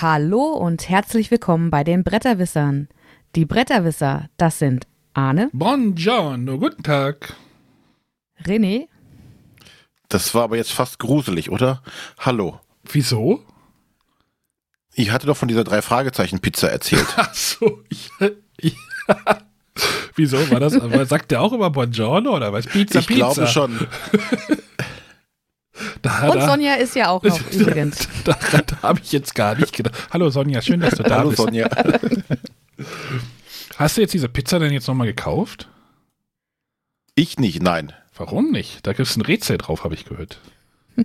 Hallo und herzlich willkommen bei den Bretterwissern. Die Bretterwisser, das sind Arne, Buongiorno, guten Tag. René, Das war aber jetzt fast gruselig, oder? Hallo. Wieso? Ich hatte doch von dieser drei Fragezeichen Pizza erzählt. Ach so, ich, ich, Wieso war das? Sagt der auch immer Buongiorno oder was? Pizza, ich Pizza. glaube schon. Da, und da, Sonja ist ja auch noch übrigens. Daran habe ich jetzt gar nicht gedacht. Hallo Sonja, schön, dass du da Hallo bist. Sonja. Hast du jetzt diese Pizza denn jetzt nochmal gekauft? Ich nicht, nein. Warum nicht? Da gibt es ein Rätsel drauf, habe ich gehört.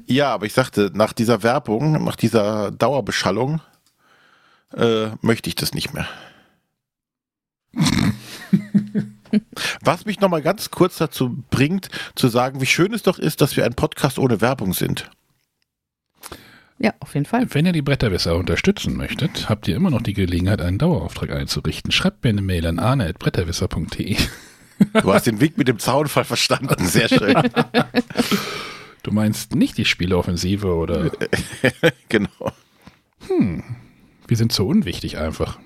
Ja, aber ich sagte, nach dieser Werbung, nach dieser Dauerbeschallung, äh, möchte ich das nicht mehr. Was mich nochmal ganz kurz dazu bringt, zu sagen, wie schön es doch ist, dass wir ein Podcast ohne Werbung sind. Ja, auf jeden Fall. Wenn ihr die Bretterwisser unterstützen möchtet, habt ihr immer noch die Gelegenheit, einen Dauerauftrag einzurichten. Schreibt mir eine Mail an arne.bretterwisser.de. Du hast den Weg mit dem Zaunfall verstanden. Sehr schön. Du meinst nicht die Spieleoffensive oder genau. wir sind so unwichtig einfach.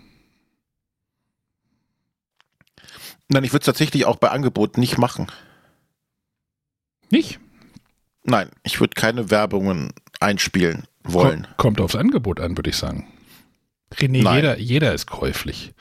Nein, ich würde es tatsächlich auch bei Angeboten nicht machen. Nicht? Nein, ich würde keine Werbungen einspielen wollen. Kommt, kommt aufs Angebot an, würde ich sagen. René, Nein. jeder, jeder ist käuflich.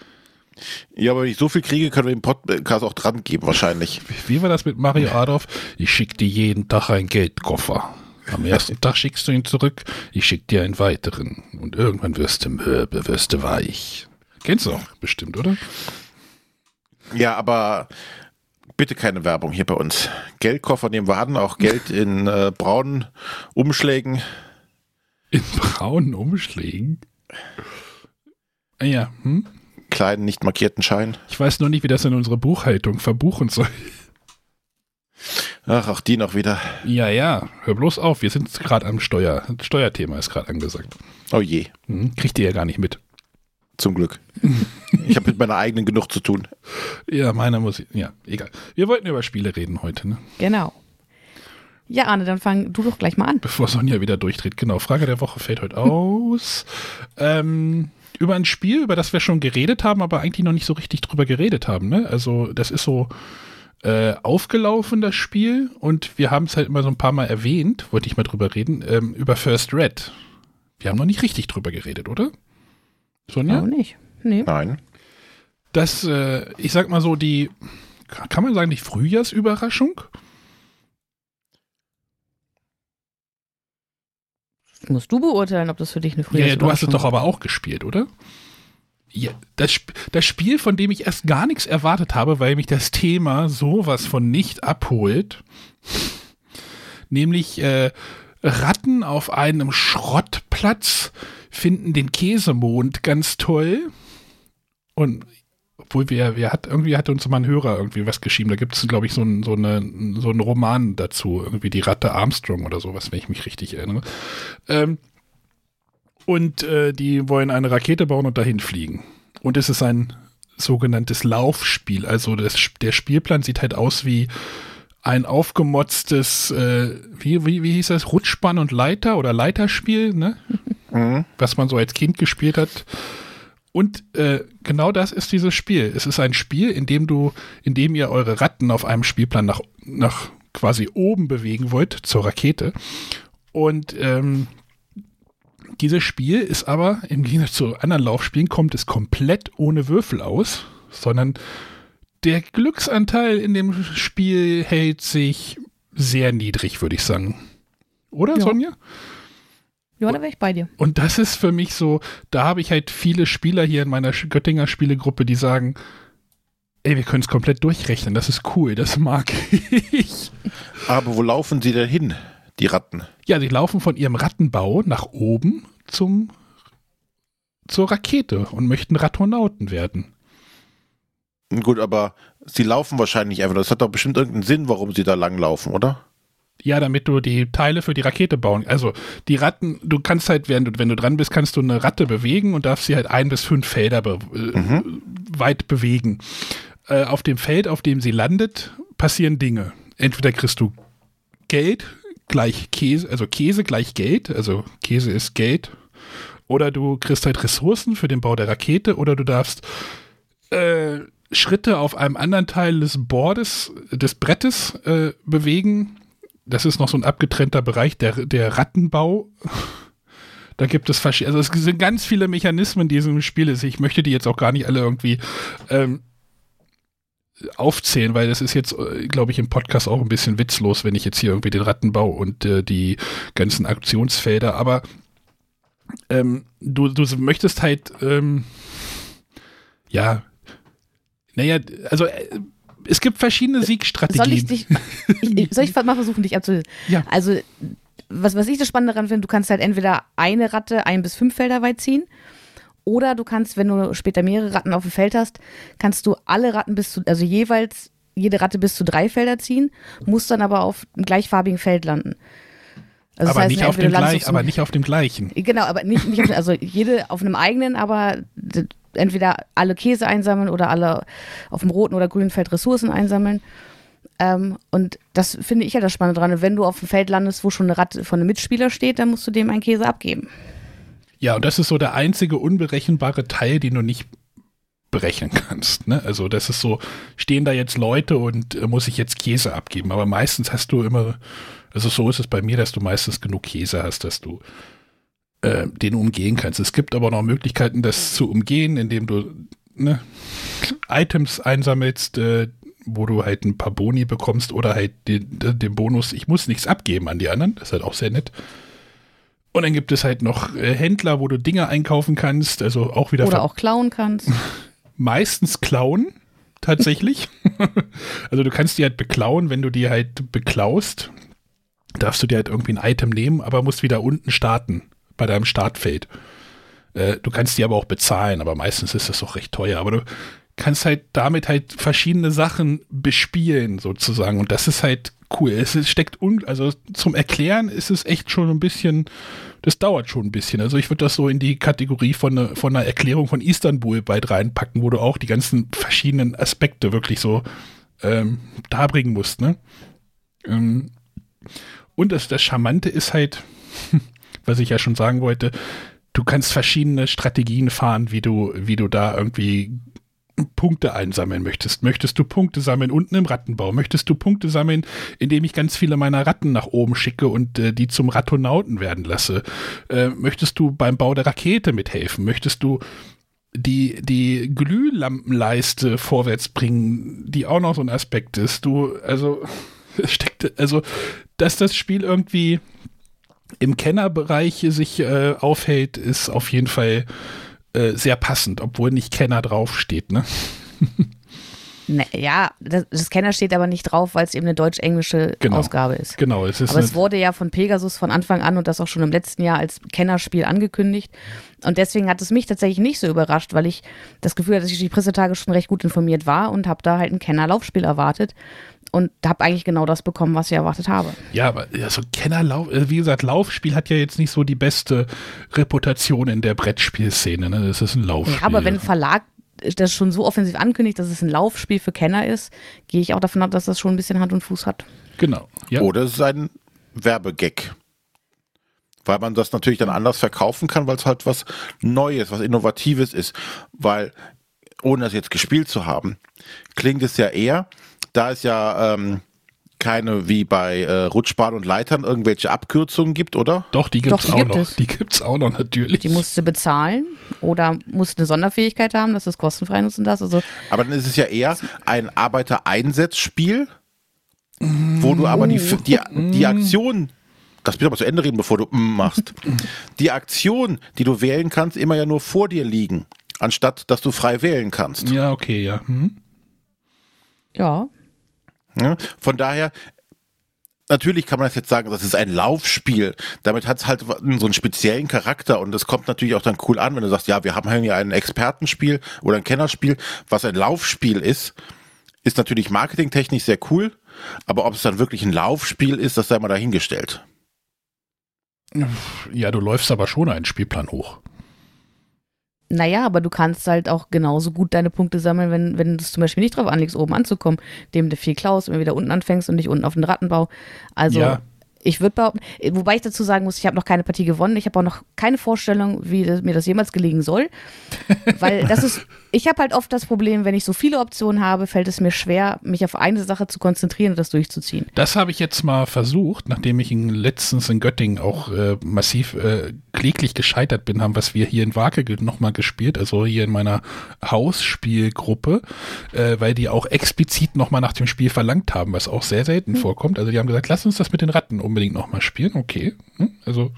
Ja, aber wenn ich so viel kriege, können wir den Podcast auch dran geben, wahrscheinlich. Wie war das mit Mario Adolf? Ich schick dir jeden Tag einen Geldkoffer. Am ersten Tag schickst du ihn zurück, ich schick dir einen weiteren. Und irgendwann wirst du mürbe, wirst du weich. Kennst du auch bestimmt, oder? Ja, aber bitte keine Werbung hier bei uns. Geldkoffer nehmen wir an, auch Geld in äh, braunen Umschlägen. In braunen Umschlägen. Ja, hm? kleinen, nicht markierten Schein. Ich weiß nur nicht, wie das in unsere Buchhaltung verbuchen soll. Ach, auch die noch wieder. Ja, ja, hör bloß auf, wir sind gerade am Steuer. Steuerthema ist gerade angesagt. Oh je, Hm? Kriegt ihr ja gar nicht mit. Zum Glück. Ich habe mit meiner eigenen genug zu tun. Ja, meine Musik. Ja, egal. Wir wollten über Spiele reden heute, ne? Genau. Ja, Arne, dann fang du doch gleich mal an. Bevor Sonja wieder durchdreht. Genau, Frage der Woche fällt heute aus. ähm, über ein Spiel, über das wir schon geredet haben, aber eigentlich noch nicht so richtig drüber geredet haben. Ne? Also das ist so äh, aufgelaufen, das Spiel. Und wir haben es halt immer so ein paar Mal erwähnt, wollte ich mal drüber reden, ähm, über First Red. Wir haben noch nicht richtig drüber geredet, oder? Sonja? Auch nicht. Nee. Nein. Das, äh, ich sag mal so, die, kann man sagen, die Frühjahrsüberraschung? Das musst du beurteilen, ob das für dich eine Ja, ja, du hast es Frühjahrsüberraschung doch aber auch gespielt, oder? Ja, das, das Spiel, von dem ich erst gar nichts erwartet habe, weil mich das Thema sowas von nicht abholt, nämlich äh, Ratten auf einem Schrottplatz finden den Käsemond ganz toll und obwohl wir, wir hat, irgendwie hat uns mal ein Hörer irgendwie was geschrieben, da gibt es, glaube ich, so, ein, so, so einen Roman dazu, irgendwie die Ratte Armstrong oder sowas, wenn ich mich richtig erinnere. Ähm, und äh, die wollen eine Rakete bauen und dahin fliegen. Und es ist ein sogenanntes Laufspiel. Also das, der Spielplan sieht halt aus wie ein aufgemotztes, äh, wie, wie, wie hieß das, Rutschbahn und Leiter oder Leiterspiel, ne? Mhm. was man so als Kind gespielt hat. Und äh, genau das ist dieses Spiel. Es ist ein Spiel, in dem du, in dem ihr eure Ratten auf einem Spielplan nach, nach quasi oben bewegen wollt, zur Rakete. Und ähm, dieses Spiel ist aber, im Gegensatz zu anderen Laufspielen, kommt es komplett ohne Würfel aus, sondern der Glücksanteil in dem Spiel hält sich sehr niedrig, würde ich sagen. Oder, Ja. Sonja? Ja, da wäre ich bei dir. Und das ist für mich so, da habe ich halt viele Spieler hier in meiner Göttinger Spielegruppe, die sagen, ey, wir können es komplett durchrechnen, das ist cool, das mag ich. Aber wo laufen sie denn hin, die Ratten? Ja, sie laufen von ihrem Rattenbau nach oben zum zur Rakete und möchten Ratonauten werden. Gut, aber sie laufen wahrscheinlich einfach. Das hat doch bestimmt irgendeinen Sinn, warum sie da langlaufen, oder? Ja, damit du die Teile für die Rakete bauen. Also die Ratten, du kannst halt, während du, wenn du dran bist, kannst du eine Ratte bewegen und darfst sie halt ein bis fünf Felder be äh, weit bewegen. Äh, auf dem Feld, auf dem sie landet, passieren Dinge. Entweder kriegst du Geld gleich Käse, also Käse gleich Geld, also Käse ist Geld. Oder du kriegst halt Ressourcen für den Bau der Rakete oder du darfst äh, Schritte auf einem anderen Teil des Boardes, des Brettes äh, bewegen. Das ist noch so ein abgetrennter Bereich, der, der Rattenbau. Da gibt es verschiedene, also es sind ganz viele Mechanismen, in diesem Spiel. Ich möchte die jetzt auch gar nicht alle irgendwie ähm, aufzählen, weil das ist jetzt, äh, glaube ich, im Podcast auch ein bisschen witzlos, wenn ich jetzt hier irgendwie den Rattenbau und äh, die ganzen Aktionsfelder, aber ähm, du, du möchtest halt, ähm, ja, naja, also äh, es gibt verschiedene Siegstrategien. Soll ich dich, ich, soll ich mal versuchen, dich abzuholen? Ja. Also, was, was ich das Spannende daran finde, du kannst halt entweder eine Ratte ein bis fünf Felder weit ziehen oder du kannst, wenn du später mehrere Ratten auf dem Feld hast, kannst du alle Ratten bis zu, also jeweils jede Ratte bis zu drei Felder ziehen, musst dann aber auf einem gleichfarbigen Feld landen. Also aber, das heißt, nicht auf dem gleich, aber nicht auf dem gleichen. Genau, aber nicht, nicht auf, also jede auf einem eigenen, aber entweder alle Käse einsammeln oder alle auf dem roten oder grünen Feld Ressourcen einsammeln. Ähm, und das finde ich ja das Spannende dran. Wenn du auf dem Feld landest, wo schon eine Ratte von einem Mitspieler steht, dann musst du dem einen Käse abgeben. Ja, und das ist so der einzige unberechenbare Teil, den du nicht berechnen kannst. Ne? Also das ist so, stehen da jetzt Leute und äh, muss ich jetzt Käse abgeben. Aber meistens hast du immer, also so ist es bei mir, dass du meistens genug Käse hast, dass du äh, den umgehen kannst. Es gibt aber noch Möglichkeiten, das zu umgehen, indem du ne, Items einsammelst, äh, wo du halt ein paar Boni bekommst oder halt den, den Bonus, ich muss nichts abgeben an die anderen. Das ist halt auch sehr nett. Und dann gibt es halt noch äh, Händler, wo du Dinge einkaufen kannst, also auch wieder Oder auch klauen kannst. meistens klauen, tatsächlich. also du kannst die halt beklauen, wenn du die halt beklaust, darfst du dir halt irgendwie ein Item nehmen, aber musst wieder unten starten, bei deinem Startfeld. Äh, du kannst die aber auch bezahlen, aber meistens ist das auch recht teuer. Aber du kannst halt damit halt verschiedene Sachen bespielen, sozusagen. Und das ist halt cool. Es steckt un also zum Erklären ist es echt schon ein bisschen, das dauert schon ein bisschen. Also ich würde das so in die Kategorie von, ne, von einer Erklärung von Istanbul weit reinpacken, wo du auch die ganzen verschiedenen Aspekte wirklich so ähm, darbringen musst, ne? Ähm, und das, das Charmante ist halt, was ich ja schon sagen wollte, du kannst verschiedene Strategien fahren, wie du, wie du da irgendwie Punkte einsammeln möchtest. Möchtest du Punkte sammeln unten im Rattenbau? Möchtest du Punkte sammeln, indem ich ganz viele meiner Ratten nach oben schicke und äh, die zum Ratonauten werden lasse? Äh, möchtest du beim Bau der Rakete mithelfen? Möchtest du die, die Glühlampenleiste vorwärts bringen, die auch noch so ein Aspekt ist? Du, also, steckt, also, dass das Spiel irgendwie im Kennerbereich sich äh, aufhält, ist auf jeden Fall äh, sehr passend, obwohl nicht Kenner draufsteht, ne? Naja, das, das Kenner steht aber nicht drauf, weil es eben eine deutsch-englische Genau. Ausgabe ist. Genau, es ist Aber es wurde ja von Pegasus von Anfang an und das auch schon im letzten Jahr als Kennerspiel angekündigt. Und deswegen hat es mich tatsächlich nicht so überrascht, weil ich das Gefühl hatte, dass ich die Pressetage schon recht gut informiert war und habe da halt ein Kenner-Laufspiel erwartet und habe eigentlich genau das bekommen, was ich erwartet habe. ja, aber so Kennerlauf, äh, wie gesagt, Laufspiel hat ja jetzt nicht so die beste Reputation in der Brettspielszene, ne? Das ist ein Laufspiel. Ja, aber wenn ein Verlag das schon so offensiv ankündigt, dass es ein Laufspiel für Kenner ist, gehe ich auch davon ab, dass das schon ein bisschen Hand und Fuß hat. Genau, ja. Oder es ist ein Werbegag. Weil man das natürlich dann anders verkaufen kann, weil es halt was Neues, was Innovatives ist. Weil, ohne das jetzt gespielt zu haben, klingt es ja eher, da es ja ähm, keine wie bei äh, Rutschbahn und Leitern irgendwelche Abkürzungen gibt, oder? Doch, die gibt's Doch, die auch gibt noch. es. Die gibt's auch noch natürlich. Die musste bezahlen oder musste eine Sonderfähigkeit haben, dass es kostenfrei nutzen darf. Also Aber dann ist es ja eher ein Arbeitereinsatzspiel, wo du aber die, die, die Aktion, das bitte aber zu Ende reden, bevor du mm machst, die Aktion, die du wählen kannst, immer ja nur vor dir liegen, anstatt dass du frei wählen kannst. ja, okay, ja. Hm? ja, Ja, Von daher, natürlich kann man das jetzt sagen, das ist ein Laufspiel. Damit hat es halt so einen speziellen Charakter und das kommt natürlich auch dann cool an, wenn du sagst, ja, wir haben hier ein Expertenspiel oder ein Kennerspiel, was ein Laufspiel ist, ist natürlich marketingtechnisch sehr cool, aber ob es dann wirklich ein Laufspiel ist, das sei mal dahingestellt. Ja, du läufst aber schon einen Spielplan hoch. Naja, aber du kannst halt auch genauso gut deine Punkte sammeln, wenn, wenn du es zum Beispiel nicht drauf anlegst, oben anzukommen, dem du viel klaust, immer wieder unten anfängst und nicht unten auf den Rattenbau. Also Ja. Ich würde behaupten, wobei ich dazu sagen muss, ich habe noch keine Partie gewonnen. Ich habe auch noch keine Vorstellung, wie das, mir das jemals gelegen soll. Weil das ist, ich habe halt oft das Problem, wenn ich so viele Optionen habe, fällt es mir schwer, mich auf eine Sache zu konzentrieren und das durchzuziehen. Das habe ich jetzt mal versucht, nachdem ich in, letztens in Göttingen auch äh, massiv äh, kläglich gescheitert bin, haben was wir hier in Wake nochmal gespielt, also hier in meiner Hausspielgruppe, äh, weil die auch explizit nochmal nach dem Spiel verlangt haben, was auch sehr selten mhm. vorkommt. Also die haben gesagt, lass uns das mit den Ratten unbedingt nochmal spielen. Okay. Hm, also,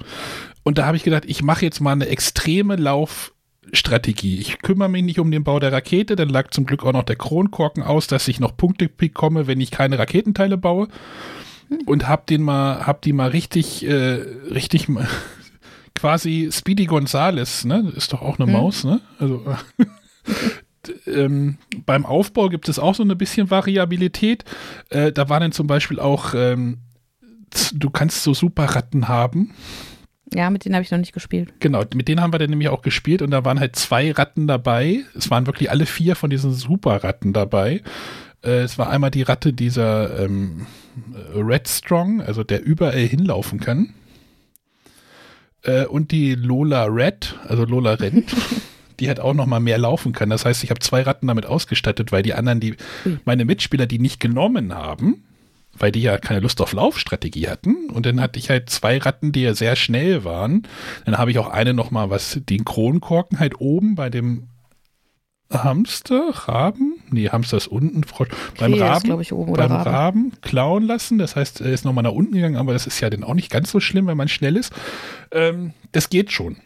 und da habe ich gedacht, ich mache jetzt mal eine extreme Laufstrategie. Ich kümmere mich nicht um den Bau der Rakete, dann lag zum Glück auch noch der Kronkorken aus, dass ich noch Punkte bekomme, wenn ich keine Raketenteile baue. Und hab den mal, hab die mal richtig, äh, richtig quasi Speedy Gonzales, ne? Ist doch auch eine hm. Maus, ne? Also ähm, beim Aufbau gibt es auch so ein bisschen Variabilität. Äh, da waren dann zum Beispiel auch, ähm, du kannst so Superratten haben. Ja, mit denen habe ich noch nicht gespielt. Genau, mit denen haben wir dann nämlich auch gespielt und da waren halt zwei Ratten dabei. Es waren wirklich alle vier von diesen Superratten dabei. Äh, es war einmal die Ratte dieser ähm, Red Strong, also der überall hinlaufen kann. Äh, und die Lola Red, also Lola rennt. die halt auch noch mal mehr laufen kann. Das heißt, ich habe zwei Ratten damit ausgestattet, weil die anderen, die meine Mitspieler, die nicht genommen haben, weil die ja keine Lust auf Laufstrategie hatten. Und dann hatte ich halt zwei Ratten, die ja sehr schnell waren. Dann habe ich auch eine noch mal, was den Kronkorken halt oben bei dem Hamster, Raben, nee, Hamster ist unten, Frosch, beim Raben, ist, ich, oben, beim Raben. Raben klauen lassen. Das heißt, er ist nochmal nach unten gegangen, aber das ist ja dann auch nicht ganz so schlimm, wenn man schnell ist. Ähm, das geht schon.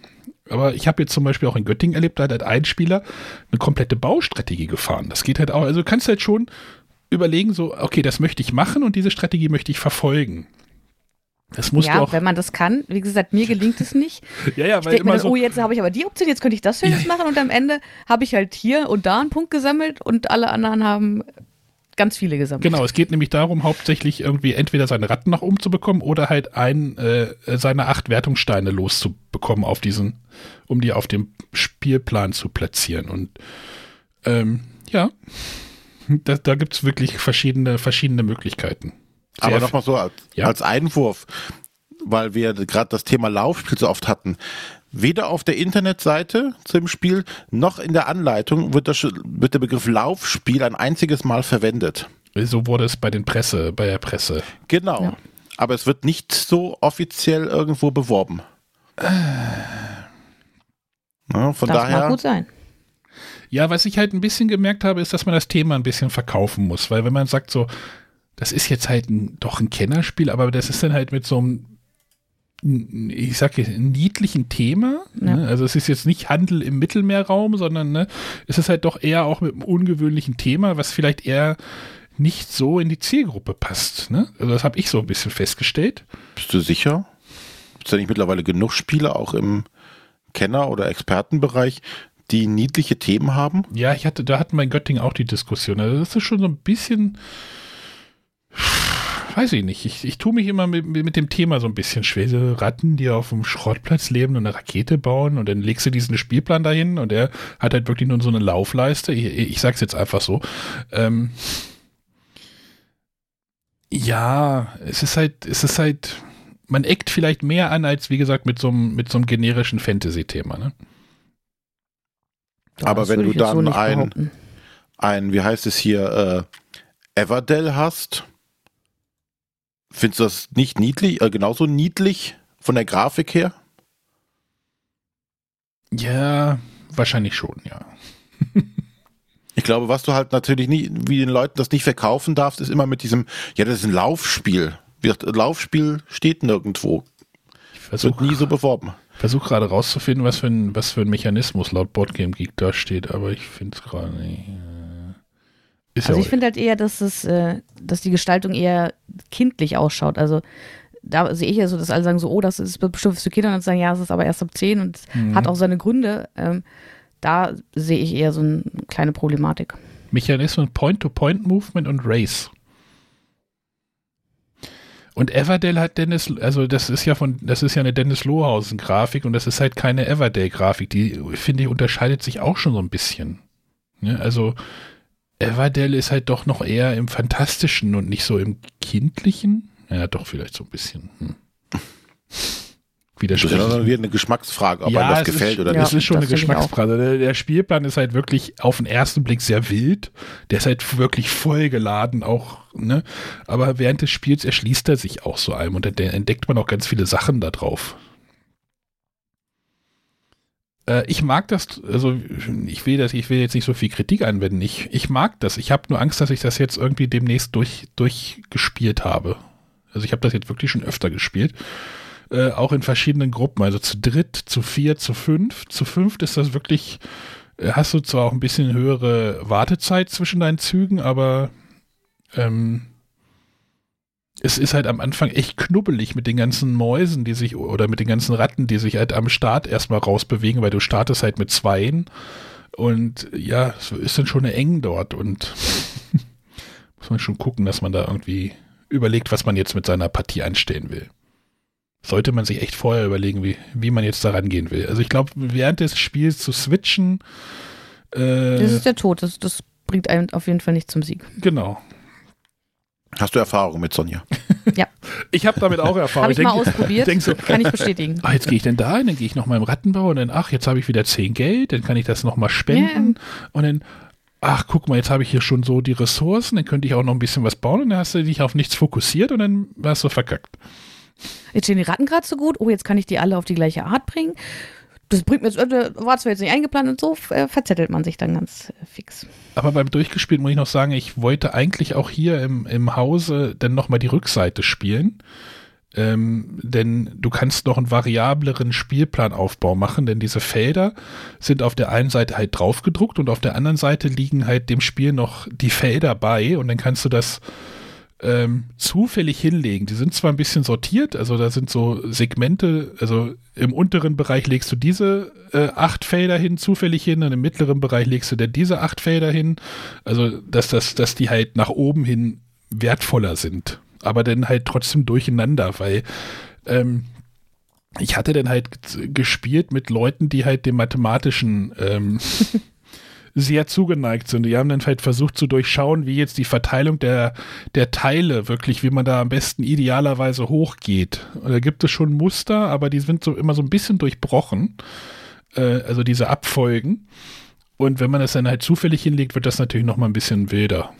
Aber ich habe jetzt zum Beispiel auch in Göttingen erlebt, da hat ein Spieler eine komplette Baustrategie gefahren. Das geht halt auch. Also du kannst halt schon überlegen, so, okay, das möchte ich machen und diese Strategie möchte ich verfolgen. Das musst ja, auch. wenn man das kann. Wie gesagt, mir gelingt es nicht. ja, ja, ich weil immer dann, so oh, jetzt habe ich aber die Option, jetzt könnte ich das Schönes ja. machen und am Ende habe ich halt hier und da einen Punkt gesammelt und alle anderen haben ganz viele gesammelt. Genau, es geht nämlich darum, hauptsächlich irgendwie entweder seine Ratten nach oben zu bekommen oder halt ein, äh, seine acht Wertungssteine loszubekommen auf diesen, um die auf dem Spielplan zu platzieren. Und ähm, ja, da, da gibt es wirklich verschiedene, verschiedene Möglichkeiten. Sehr Aber nochmal so als, ja? als Einwurf, weil wir gerade das Thema Laufspiel so oft hatten. Weder auf der Internetseite zum Spiel noch in der Anleitung wird, das, wird der Begriff Laufspiel ein einziges Mal verwendet. So wurde es bei den Presse, bei der Presse. Genau. Ja. Aber es wird nicht so offiziell irgendwo beworben. Ja, von das daher. Mag gut sein. Ja, was ich halt ein bisschen gemerkt habe, ist, dass man das Thema ein bisschen verkaufen muss, weil wenn man sagt so, das ist jetzt halt ein, doch ein Kennerspiel, aber das ist dann halt mit so einem ich sag jetzt, niedlichen Thema. Ja. Ne? Also es ist jetzt nicht Handel im Mittelmeerraum, sondern ne, es ist halt doch eher auch mit einem ungewöhnlichen Thema, was vielleicht eher nicht so in die Zielgruppe passt. Ne? Also das habe ich so ein bisschen festgestellt. Bist du sicher? Gibt es da nicht mittlerweile genug Spiele, auch im Kenner- oder Expertenbereich, die niedliche Themen haben? Ja, ich hatte, da hatten wir in Göttingen auch die Diskussion. Also das ist schon so ein bisschen weiß ich nicht. Ich, ich tue mich immer mit, mit dem Thema so ein bisschen schwer. So Ratten, die auf dem Schrottplatz leben und eine Rakete bauen und dann legst du diesen Spielplan dahin und er hat halt wirklich nur so eine Laufleiste. Ich, ich sag's jetzt einfach so. Ähm, ja, es ist halt, es ist halt, man eckt vielleicht mehr an als, wie gesagt, mit so einem, mit so einem generischen Fantasy-Thema, ne? Aber wenn du dann so ein, ein, wie heißt es hier, äh, Everdell hast, Findest du das nicht niedlich, äh, genauso niedlich von der Grafik her? Ja, wahrscheinlich schon, ja. ich glaube, was du halt natürlich nicht, wie den Leuten das nicht verkaufen darfst, ist immer mit diesem, ja, das ist ein Laufspiel. Laufspiel steht nirgendwo. Versuch, Wird nie so beworben. Ich versuche gerade rauszufinden, was für, ein, was für ein Mechanismus laut Boardgame Geek da steht, aber ich finde es gerade nicht. Ist also ja ich finde halt eher, dass es, äh, dass die Gestaltung eher kindlich ausschaut. Also da sehe ich ja so, dass alle sagen so, oh, das ist bestimmt für Kinder und dann sagen, ja, es ist aber erst ab 10 und mhm. hat auch seine Gründe. Ähm, da sehe ich eher so eine kleine Problematik. Mechanismus Point-to-Point-Movement und Race. Und Everdell hat Dennis, also das ist ja von, das ist ja eine Dennis Lohausen-Grafik und das ist halt keine Everdell-Grafik. Die, finde ich, unterscheidet sich auch schon so ein bisschen. Ja, also Everdell ist halt doch noch eher im Fantastischen und nicht so im Kindlichen. Ja, doch, vielleicht so ein bisschen. Hm. Das ist ja dann wieder eine Geschmacksfrage, ob ja, einem das gefällt ist, oder ja, nicht. Das ist schon das eine. Geschmacksfrage. Der, der Spielplan ist halt wirklich auf den ersten Blick sehr wild. Der ist halt wirklich voll geladen auch, ne? Aber während des Spiels erschließt er sich auch so einem und dann entdeckt man auch ganz viele Sachen da drauf. Äh, ich mag das, also ich will das, ich will jetzt nicht so viel Kritik anwenden. Ich, ich mag das. Ich habe nur Angst, dass ich das jetzt irgendwie demnächst durch, durchgespielt habe. Also ich habe das jetzt wirklich schon öfter gespielt. Äh, auch in verschiedenen Gruppen, also zu dritt, zu vier, zu fünf. Zu fünft ist das wirklich, äh, hast du zwar auch ein bisschen höhere Wartezeit zwischen deinen Zügen, aber ähm, es ist halt am Anfang echt knubbelig mit den ganzen Mäusen, die sich, oder mit den ganzen Ratten, die sich halt am Start erstmal rausbewegen, weil du startest halt mit zweien. Und ja, es ist dann schon eng dort und muss man schon gucken, dass man da irgendwie überlegt, was man jetzt mit seiner Partie anstellen will sollte man sich echt vorher überlegen, wie, wie man jetzt da rangehen will. Also ich glaube, während des Spiels zu switchen. Äh, Das ist der Tod. Das, das bringt einen auf jeden Fall nicht zum Sieg. genau. Hast du Erfahrung mit Sonja? Ich habe damit auch Erfahrung. Habe ich mal ausprobiert. denk so, Kann ich bestätigen. ah, jetzt gehe ich denn da hin, dann gehe ich noch mal im Rattenbau und dann, ach, jetzt habe ich wieder 10 Geld, dann kann ich das noch mal spenden und dann, ach, guck mal, jetzt habe ich hier schon so die Ressourcen, dann könnte ich auch noch ein bisschen was bauen und dann hast du dich auf nichts fokussiert und dann warst du verkackt. Jetzt stehen die Ratten gerade so gut. Oh, jetzt kann ich die alle auf die gleiche Art bringen. Das bringt mir jetzt, äh, war zwar jetzt nicht eingeplant und so äh, verzettelt man sich dann ganz äh, fix. Aber beim Durchgespielt muss ich noch sagen, ich wollte eigentlich auch hier im, im Hause dann nochmal die Rückseite spielen. Ähm, denn du kannst noch einen variableren Spielplanaufbau machen, denn diese Felder sind auf der einen Seite halt draufgedruckt und auf der anderen Seite liegen halt dem Spiel noch die Felder bei und dann kannst du das ähm, zufällig hinlegen. Die sind zwar ein bisschen sortiert, also da sind so Segmente, also im unteren Bereich legst du diese äh, acht Felder hin, zufällig hin, und im mittleren Bereich legst du dann diese acht Felder hin. Also, dass, das, dass die halt nach oben hin wertvoller sind, aber dann halt trotzdem durcheinander, weil ähm, ich hatte dann halt gespielt mit Leuten, die halt dem mathematischen ähm, sehr zugeneigt sind. Die haben dann halt versucht zu durchschauen, wie jetzt die Verteilung der, der Teile wirklich, wie man da am besten idealerweise hochgeht. Und da gibt es schon Muster, aber die sind so immer so ein bisschen durchbrochen. Äh, also diese Abfolgen. Und wenn man das dann halt zufällig hinlegt, wird das natürlich noch mal ein bisschen wilder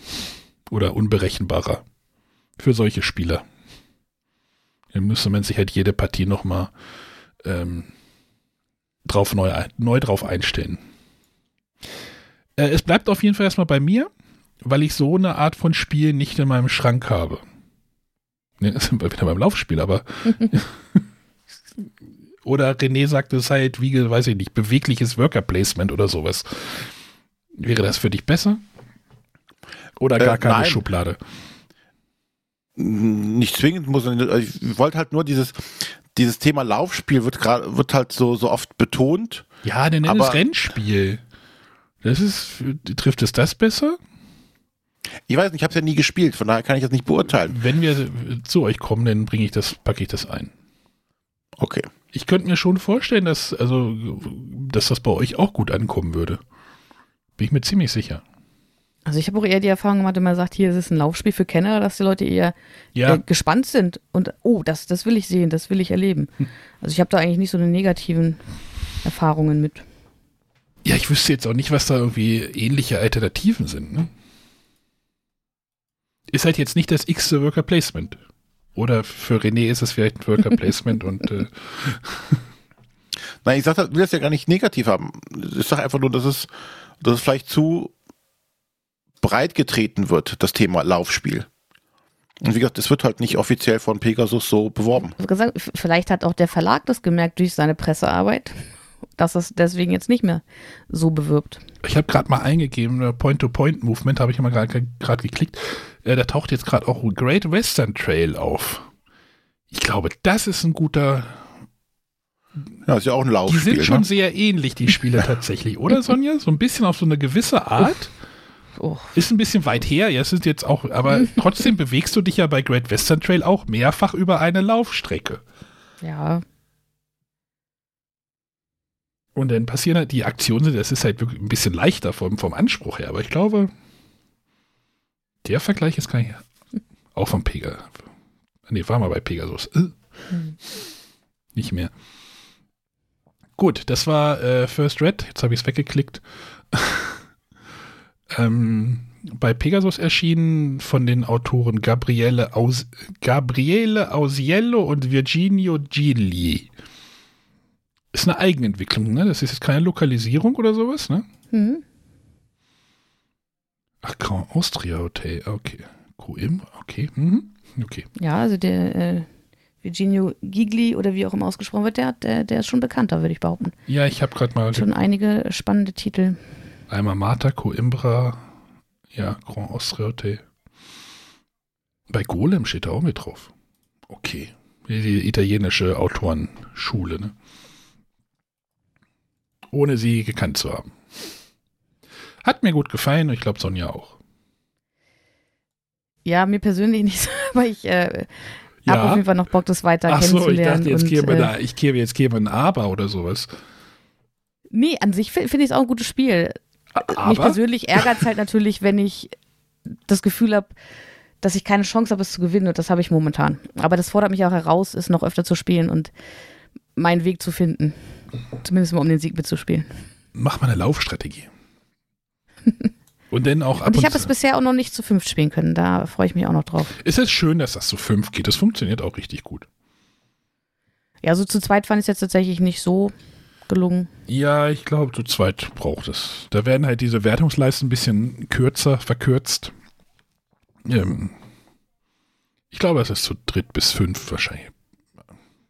oder unberechenbarer für solche Spieler. Dann müsste man sich halt jede Partie noch mal ähm, drauf neu, neu drauf einstellen. Äh, es bleibt auf jeden Fall erstmal bei mir, weil ich so eine Art von Spiel nicht in meinem Schrank habe. Ne, das sind wir wieder beim Laufspiel, aber. oder René sagt es halt, wie, weiß ich nicht, bewegliches Worker Placement oder sowas. Wäre das für dich besser? Oder gar Äh, keine nein. Schublade? Nicht zwingend muss man, ich wollte halt nur dieses, dieses Thema Laufspiel wird gerade, wird halt so, so oft betont. Ja, dann nenn es Aber- Rennspiel. Das ist, trifft es das besser? Ich weiß nicht, ich habe es ja nie gespielt, von daher kann ich das nicht beurteilen. Wenn wir zu euch kommen, dann bringe ich das, packe ich das ein. Okay. Ich könnte mir schon vorstellen, dass, also, dass das bei euch auch gut ankommen würde. Bin ich mir ziemlich sicher. Also ich habe auch eher die Erfahrung gemacht, wenn man sagt, hier ist es ein Laufspiel für Kenner, dass die Leute eher Ja, äh, gespannt sind und oh, das, das will ich sehen, das will ich erleben. Also ich habe da eigentlich nicht so eine negativen Erfahrungen mit. Ja, ich wüsste jetzt auch nicht, was da irgendwie ähnliche Alternativen sind. Ne? Ist halt jetzt nicht das x-te Worker Placement. Oder für René ist es vielleicht ein Worker Placement und äh, Nein, ich sag, das- will das ja gar nicht negativ haben. Ich sage einfach nur, dass es, dass es vielleicht zu breit getreten wird, das Thema Laufspiel. Und wie gesagt, es wird halt nicht offiziell von Pegasus so beworben. Also gesagt, vielleicht hat auch der Verlag das gemerkt durch seine Pressearbeit, dass es deswegen jetzt nicht mehr so bewirbt. ich habe gerade mal eingegeben, äh, Point-to-Point-Movement, habe ich mal gerade geklickt. Äh, da taucht jetzt gerade auch Great Western Trail auf. Ich glaube, das ist ein guter. Ja, ist ja auch ein Die Laufspiel. sind schon ne? sehr ähnlich, die Spiele tatsächlich, oder Sonja? So ein bisschen auf so eine gewisse Art. Oh, Ist ein bisschen weit her, ja, es ist jetzt auch, aber trotzdem bewegst du dich ja bei Great Western Trail auch mehrfach über eine Laufstrecke. ja, Und dann passieren halt die Aktionen, das ist halt wirklich ein bisschen leichter vom, vom Anspruch her, aber ich glaube, der Vergleich ist gar nicht, auch vom Pega, Nee, war mal bei Pegasus. Äh. Nicht mehr. Gut, das war äh, First Red. Jetzt habe ich es weggeklickt. ähm, bei Pegasus erschienen von den Autoren Gabriele, Aus Gabriele Ausiello und Virginio Gigli. Ist eine Eigenentwicklung, ne? Das ist jetzt keine Lokalisierung oder sowas, ne? Mhm. Ach, Grand Austria Hotel, okay. Coim, okay. Mhm. Okay. Ja, also der äh, Virginio Gigli oder wie auch immer ausgesprochen wird, der, der, der ist schon bekannter, würde ich behaupten. Ja, ich habe gerade mal. Schon einige spannende Titel. Einmal Marta, Coimbra, ja, Grand Austria Hotel. Bei Golem steht da auch mit drauf. Okay. Die italienische Autorenschule, ne? Ohne sie gekannt zu haben. Hat mir gut gefallen und ich glaube Sonja auch. Ja, mir persönlich nicht, aber ich äh, ja. habe auf jeden Fall noch Bock, das weiter Ach kennenzulernen. So, ich dachte, jetzt käme, äh, da, ich käme, jetzt käme ein Aber oder sowas. Nee, an sich finde ich es auch ein gutes Spiel. Aber? Mich persönlich ärgert es halt natürlich, wenn ich das Gefühl habe, dass ich keine Chance habe, es zu gewinnen und das habe ich momentan. Aber das fordert mich auch heraus, es noch öfter zu spielen und meinen Weg zu finden. Zumindest mal um den Sieg mitzuspielen. Mach mal eine Laufstrategie. Und dann auch ab und ich habe es bisher auch noch nicht zu fünf spielen können. Da freue ich mich auch noch drauf. Ist es schön, dass das zu fünf geht. Das funktioniert auch richtig gut. Ja, so zu zweit fand ich es jetzt tatsächlich nicht so gelungen. Ja, ich glaube, zu zweit braucht es. Da werden halt diese Wertungsleisten ein bisschen kürzer, verkürzt. Ähm, ich glaube, es ist zu dritt bis fünf wahrscheinlich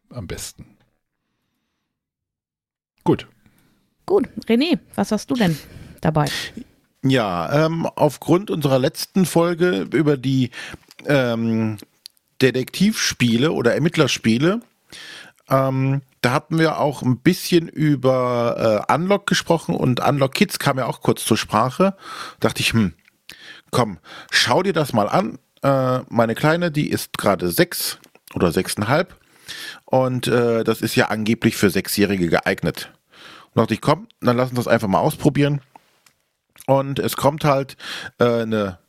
am besten. Gut. Gut. René, was hast du denn dabei? Ja, ähm, aufgrund unserer letzten Folge über die ähm, Detektivspiele oder Ermittlerspiele, ähm, da hatten wir auch ein bisschen über äh, Unlock gesprochen und Unlock Kids kam ja auch kurz zur Sprache. Dachte ich, hm, komm, schau dir das mal an. Äh, meine Kleine, die ist gerade sechs oder sechseinhalb und äh, das ist ja angeblich für Sechsjährige geeignet. Und dachte ich, komm, dann lass uns das einfach mal ausprobieren. Und es kommt halt äh, eine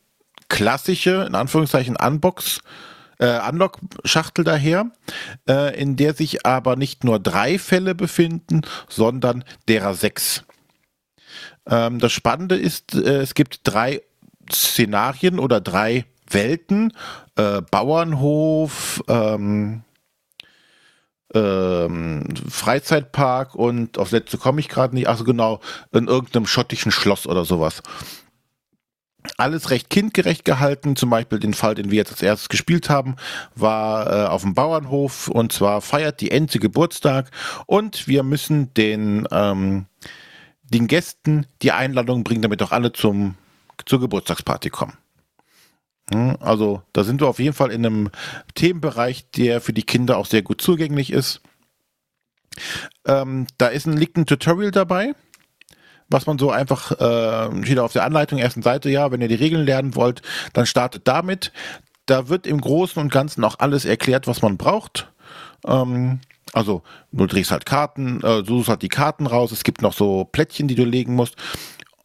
klassische, in Anführungszeichen, Unbox, äh, Unlock-Schachtel daher, äh, in der sich aber nicht nur drei Fälle befinden, sondern derer sechs. Ähm, das Spannende ist, äh, es gibt drei Szenarien oder drei Welten, äh, Bauernhof, ähm, ähm, Freizeitpark und auf letzte komme ich gerade nicht, also genau, in irgendeinem schottischen Schloss oder sowas. Alles recht kindgerecht gehalten, zum Beispiel den Fall, den wir jetzt als erstes gespielt haben, war äh, auf dem Bauernhof und zwar feiert die Ente Geburtstag und wir müssen den, ähm, den Gästen die Einladung bringen, damit auch alle zum, zur Geburtstagsparty kommen. Hm, also da sind wir auf jeden Fall in einem Themenbereich, der für die Kinder auch sehr gut zugänglich ist. Ähm, da ist ein, liegt ein Tutorial dabei, was man so einfach äh, steht auf der Anleitung ersten Seite, ja, wenn ihr die Regeln lernen wollt, dann startet damit. Da wird im Großen und Ganzen auch alles erklärt, was man braucht. Ähm, also du drehst halt Karten, äh, du suchst halt die Karten raus, es gibt noch so Plättchen, die du legen musst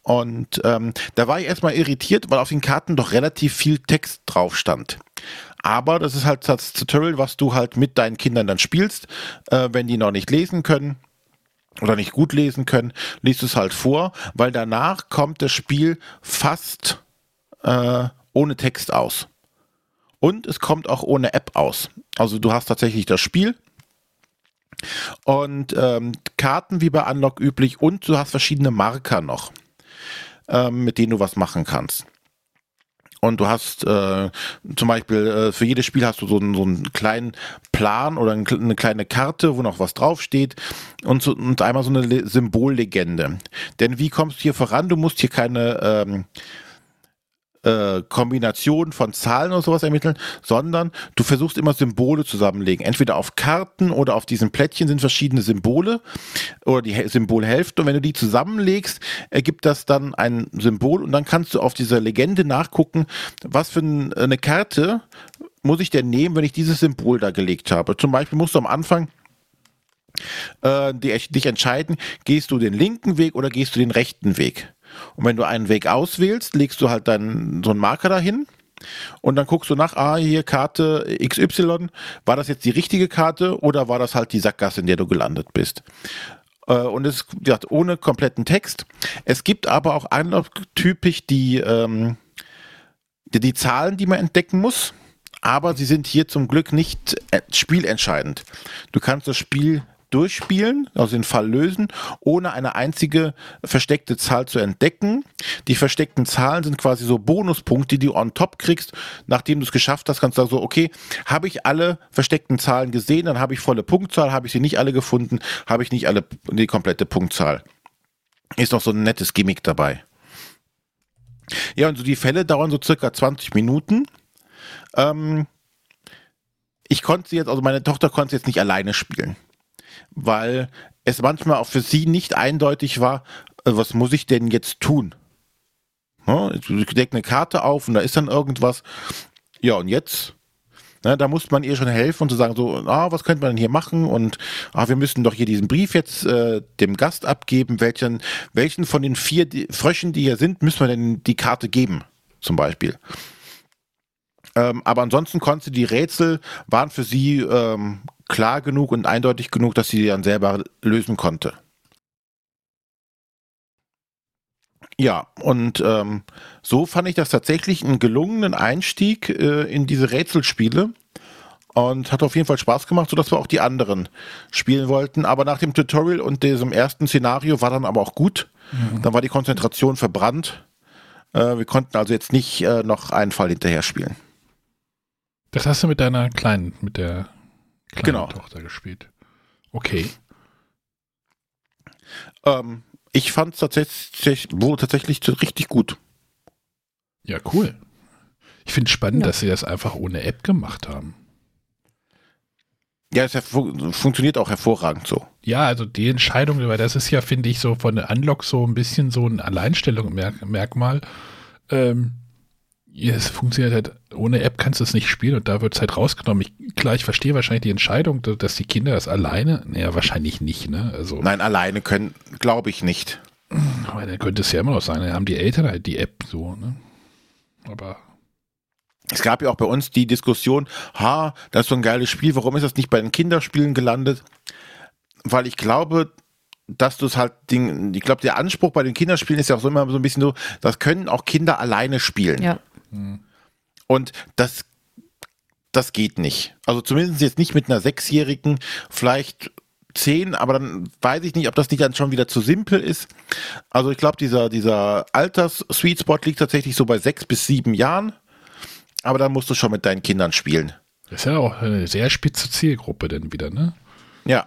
und ähm, da war ich erstmal irritiert, weil auf den Karten doch relativ viel Text drauf stand. Aber das ist halt das Tutorial, was du halt mit deinen Kindern dann spielst, äh, wenn die noch nicht lesen können oder nicht gut lesen können, liest es halt vor, weil danach kommt das Spiel fast äh, ohne Text aus. Und es kommt auch ohne App aus. Also du hast tatsächlich das Spiel und ähm, Karten wie bei Unlock üblich und du hast verschiedene Marker noch ähm, mit denen du was machen kannst. Und du hast äh, zum Beispiel äh, für jedes Spiel hast du so einen, so einen kleinen Plan oder eine kleine Karte, wo noch was draufsteht und, so, und einmal so eine Symbollegende. Denn wie kommst du hier voran? Du musst hier keine ähm, äh, Kombination von Zahlen oder sowas ermitteln, sondern du versuchst immer Symbole zusammenlegen. Entweder auf Karten oder auf diesen Plättchen sind verschiedene Symbole oder die Symbolhälfte. Und wenn du die zusammenlegst, ergibt das dann ein Symbol und dann kannst du auf dieser Legende nachgucken, was für eine Karte muss ich denn nehmen, wenn ich dieses Symbol da gelegt habe. Zum Beispiel musst du am Anfang äh, dich entscheiden, gehst du den linken Weg oder gehst du den rechten Weg. Und wenn du einen Weg auswählst, legst du halt dann so einen Marker dahin Und dann guckst du nach, ah, hier Karte XY, war das jetzt die richtige Karte oder war das halt die Sackgasse, in der du gelandet bist? Äh, und es ist ohne kompletten Text. Es gibt aber auch typisch die, ähm, die, die Zahlen, die man entdecken muss aber sie sind hier zum Glück nicht äh, spielentscheidend. Du kannst das Spiel durchspielen, also den Fall lösen, ohne eine einzige versteckte Zahl zu entdecken. Die versteckten Zahlen sind quasi so Bonuspunkte, die du on top kriegst. Nachdem du es geschafft hast, kannst du sagen so, okay, habe ich alle versteckten Zahlen gesehen, dann habe ich volle Punktzahl, habe ich sie nicht alle gefunden, habe ich nicht alle die komplette Punktzahl. Ist noch so ein nettes Gimmick dabei. Ja, und so die Fälle dauern so circa 20 Minuten. Ähm, ich konnte sie jetzt, also meine Tochter konnte jetzt nicht alleine spielen weil es manchmal auch für sie nicht eindeutig war, äh, was muss ich denn jetzt tun? Ich decke eine Karte auf und da ist dann irgendwas. Ja, und jetzt? Na, da muss man ihr schon helfen und zu sagen, so, ah, was könnte man denn hier machen? Und ah, wir müssen doch hier diesen Brief jetzt äh, dem Gast abgeben. Welchen, welchen von den vier Fröschen, die hier sind, müssen wir denn die Karte geben? Zum Beispiel. Ähm, aber ansonsten konnte die Rätsel, waren für sie ähm, klar genug und eindeutig genug, dass sie dann selber lösen konnte. Ja, und ähm, so fand ich das tatsächlich einen gelungenen Einstieg äh, in diese Rätselspiele und hat auf jeden Fall Spaß gemacht, sodass wir auch die anderen spielen wollten. Aber nach dem Tutorial und diesem ersten Szenario war dann aber auch gut. Mhm. Dann war die Konzentration verbrannt. Äh, wir konnten also jetzt nicht äh, noch einen Fall hinterher spielen. Das hast du mit deiner kleinen, mit der kleine genau. Tochter gespielt. Okay. Ähm, ich fand es tatsächlich, tatsächlich richtig gut. Ja, cool. Ich finde es spannend, ja. dass sie das einfach ohne App gemacht haben. Ja, es funktioniert auch hervorragend so. Ja, also die Entscheidung, weil das ist ja, finde ich, so von der Unlock so ein bisschen so ein Alleinstellungsmerkmal. Ähm, es funktioniert halt, ohne App kannst du es nicht spielen und da wird es halt rausgenommen. Ich, klar, ich verstehe wahrscheinlich die Entscheidung, dass die Kinder das alleine, naja, wahrscheinlich nicht, ne? Also, Nein, alleine können, glaube ich nicht. Aber dann könnte es ja immer noch sein, dann haben die Eltern halt die App so, ne? Aber. Es gab ja auch bei uns die Diskussion, ha, das ist so ein geiles Spiel, warum ist das nicht bei den Kinderspielen gelandet? Weil ich glaube, dass du es halt, ich glaube, der Anspruch bei den Kinderspielen ist ja auch so immer so ein bisschen so, das können auch Kinder alleine spielen. Ja. Und das, das geht nicht. Also zumindest jetzt nicht mit einer Sechsjährigen, vielleicht zehn, aber dann weiß ich nicht, ob das nicht dann schon wieder zu simpel ist. Also ich glaube, dieser, dieser Alters-Sweet Spot liegt tatsächlich so bei sechs bis sieben Jahren. Aber dann musst du schon mit deinen Kindern spielen. Das ist ja auch eine sehr spitze Zielgruppe denn wieder, ne? Ja.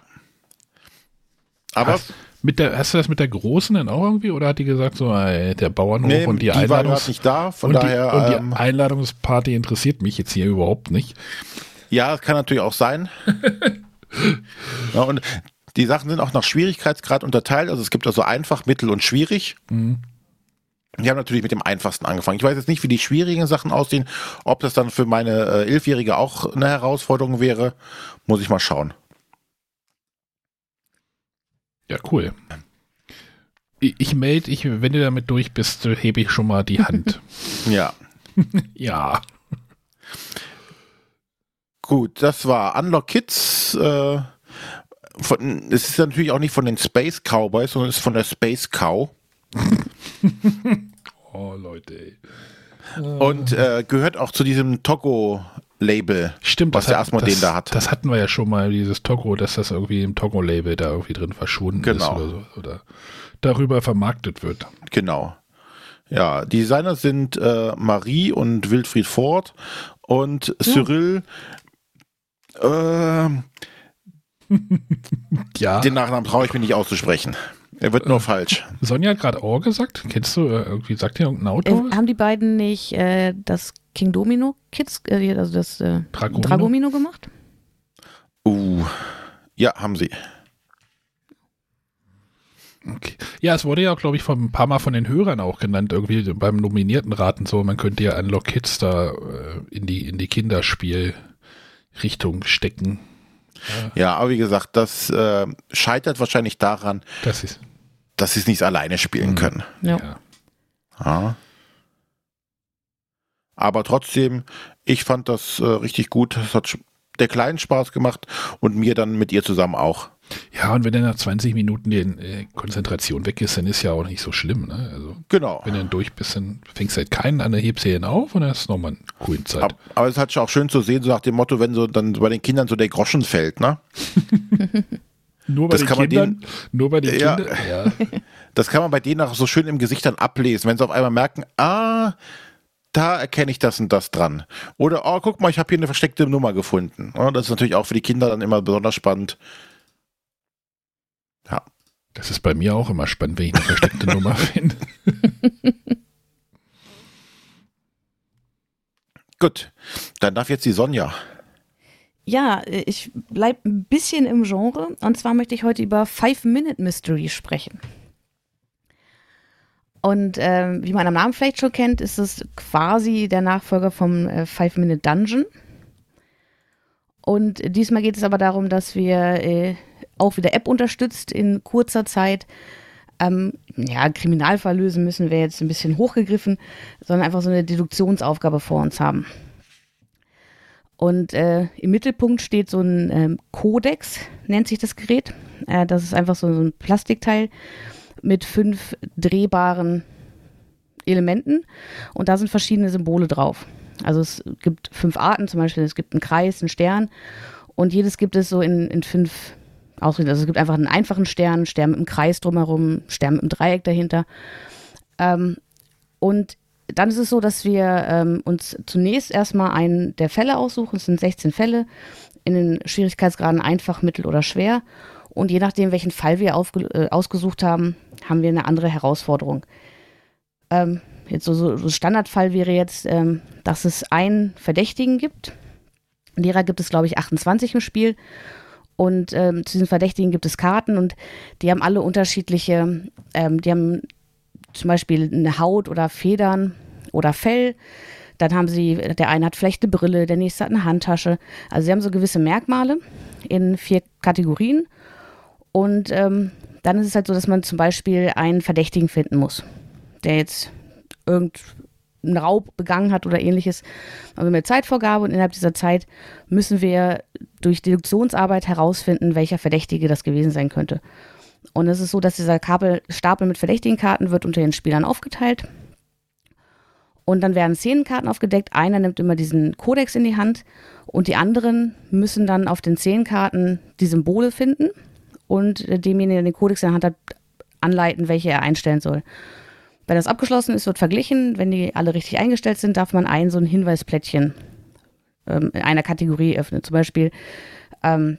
Aber Hast, mit der, hast du das mit der Großen dann auch irgendwie oder hat die gesagt, so ey, der Bauernhof nee, und die, die Einladungs nicht da, von und daher. Die, und die ähm, Einladungsparty interessiert mich jetzt hier überhaupt nicht. Ja, kann natürlich auch sein. ja, und die Sachen sind auch nach Schwierigkeitsgrad unterteilt. Also es gibt also einfach, mittel und schwierig. Mhm. Wir haben natürlich mit dem einfachsten angefangen. Ich weiß jetzt nicht, wie die schwierigen Sachen aussehen. Ob das dann für meine äh, Elfjährige auch eine Herausforderung wäre, muss ich mal schauen. Ja, cool. Ich, ich melde, ich, wenn du damit durch bist, hebe ich schon mal die Hand. ja. ja. Gut, das war Unlock Kids. Äh, von, es ist natürlich auch nicht von den Space Cowboys, sondern es ist von der Space Cow. oh, Leute. Ey. Und äh, gehört auch zu diesem Togo Label, Stimmt, was der Asmodee da hat. Das hatten wir ja schon mal, dieses Togo, dass das irgendwie im Togo-Label da irgendwie drin verschwunden genau. ist oder so. Oder darüber vermarktet wird. Genau. Ja, die Designer sind äh, Marie und Wilfried Ford und Cyril. Ja. Äh, ja. Den Nachnamen traue ich mir nicht auszusprechen. Er wird nur äh, falsch. Sonja hat gerade Ohr gesagt. Kennst du, äh, irgendwie sagt dir irgendein Autor? Äh, haben die beiden nicht äh, das King Domino Kids, äh, also das äh, Dragomino? Dragomino gemacht? Uh, ja, haben sie. Okay. Ja, es wurde ja, glaube ich, von ein paar Mal von den Hörern auch genannt, irgendwie beim nominierten Raten so, man könnte ja Unlock Kids da äh, in die, in die Kinderspielrichtung stecken. Ja. ja, aber wie gesagt, das äh, scheitert wahrscheinlich daran, das ist dass sie es nicht alleine spielen mhm. können. Ja. ja. Aber trotzdem, ich fand das äh, richtig gut. Es hat der Kleinen Spaß gemacht und mir dann mit ihr zusammen auch. Ja, und wenn dann nach 20 Minuten die äh, Konzentration weg ist, dann ist ja auch nicht so schlimm. Ne? Also, Genau. wenn du dann durch bist, dann fängst du halt keinen an, dann hebst du ihn auf und dann ist nochmal eine coole Zeit. Aber, aber es ist halt auch schön zu sehen, so nach dem Motto, wenn so dann bei den Kindern so der Groschen fällt, ne? nur bei das den kann man Kindern, nur bei den Ja. Kindern. Ja. Das kann man bei denen auch so schön im Gesicht dann ablesen, wenn sie auf einmal merken, ah, da erkenne ich das und das dran. Oder, oh, guck mal, ich habe hier eine versteckte Nummer gefunden. Das ist natürlich auch für die Kinder dann immer besonders spannend. Ja. Das ist bei mir auch immer spannend, wenn ich eine versteckte Nummer finde. Gut, dann darf jetzt die Sonja. Ja, ich bleibe ein bisschen im Genre. Und zwar möchte ich heute über Five-Minute Mystery sprechen. Und ähm, wie man am Namen vielleicht schon kennt, ist es quasi der Nachfolger vom äh, Five-Minute Dungeon. Und diesmal geht es aber darum, dass wir äh, auch wieder App unterstützt in kurzer Zeit. Ähm, ja, Kriminalfall lösen müssen wir jetzt ein bisschen hochgegriffen, sondern einfach so eine Deduktionsaufgabe vor uns haben. Und äh, im Mittelpunkt steht so ein ähm, Codex, nennt sich das Gerät. Äh, das ist einfach so, so ein Plastikteil mit fünf drehbaren Elementen und da sind verschiedene Symbole drauf. Also es gibt fünf Arten, zum Beispiel es gibt einen Kreis, einen Stern und jedes gibt es so in, in fünf Ausrichtungen. Also es gibt einfach einen einfachen Stern, Stern mit einem Kreis drumherum, Stern mit einem Dreieck dahinter. Ähm, und dann ist es so, dass wir ähm, uns zunächst erstmal einen der Fälle aussuchen. Es sind 16 Fälle in den Schwierigkeitsgraden einfach, mittel oder schwer. Und je nachdem, welchen Fall wir äh, ausgesucht haben, haben wir eine andere Herausforderung. Ähm, jetzt so, so, so Standardfall wäre jetzt, ähm, dass es einen Verdächtigen gibt. Derer gibt es, glaube ich, 28 im Spiel. Und ähm, zu diesen Verdächtigen gibt es Karten und die haben alle unterschiedliche, ähm, die haben zum Beispiel eine Haut oder Federn oder Fell. Dann haben sie, der eine hat vielleicht eine Brille, der nächste hat eine Handtasche. Also sie haben so gewisse Merkmale in vier Kategorien. Und ähm, dann ist es halt so, dass man zum Beispiel einen Verdächtigen finden muss, der jetzt irgendeinen Raub begangen hat oder ähnliches. Aber eine Zeitvorgabe und innerhalb dieser Zeit müssen wir durch Deduktionsarbeit herausfinden, welcher Verdächtige das gewesen sein könnte. Und es ist so, dass dieser Kabel, Stapel mit verdächtigen Karten wird unter den Spielern aufgeteilt. Und dann werden Szenenkarten aufgedeckt. Einer nimmt immer diesen Kodex in die Hand und die anderen müssen dann auf den Szenenkarten die Symbole finden und demjenigen, der den Kodex in der Hand hat, anleiten, welche er einstellen soll. Wenn das abgeschlossen ist, wird verglichen. Wenn die alle richtig eingestellt sind, darf man ein so ein Hinweisplättchen ähm, in einer Kategorie öffnen. Zum Beispiel ähm,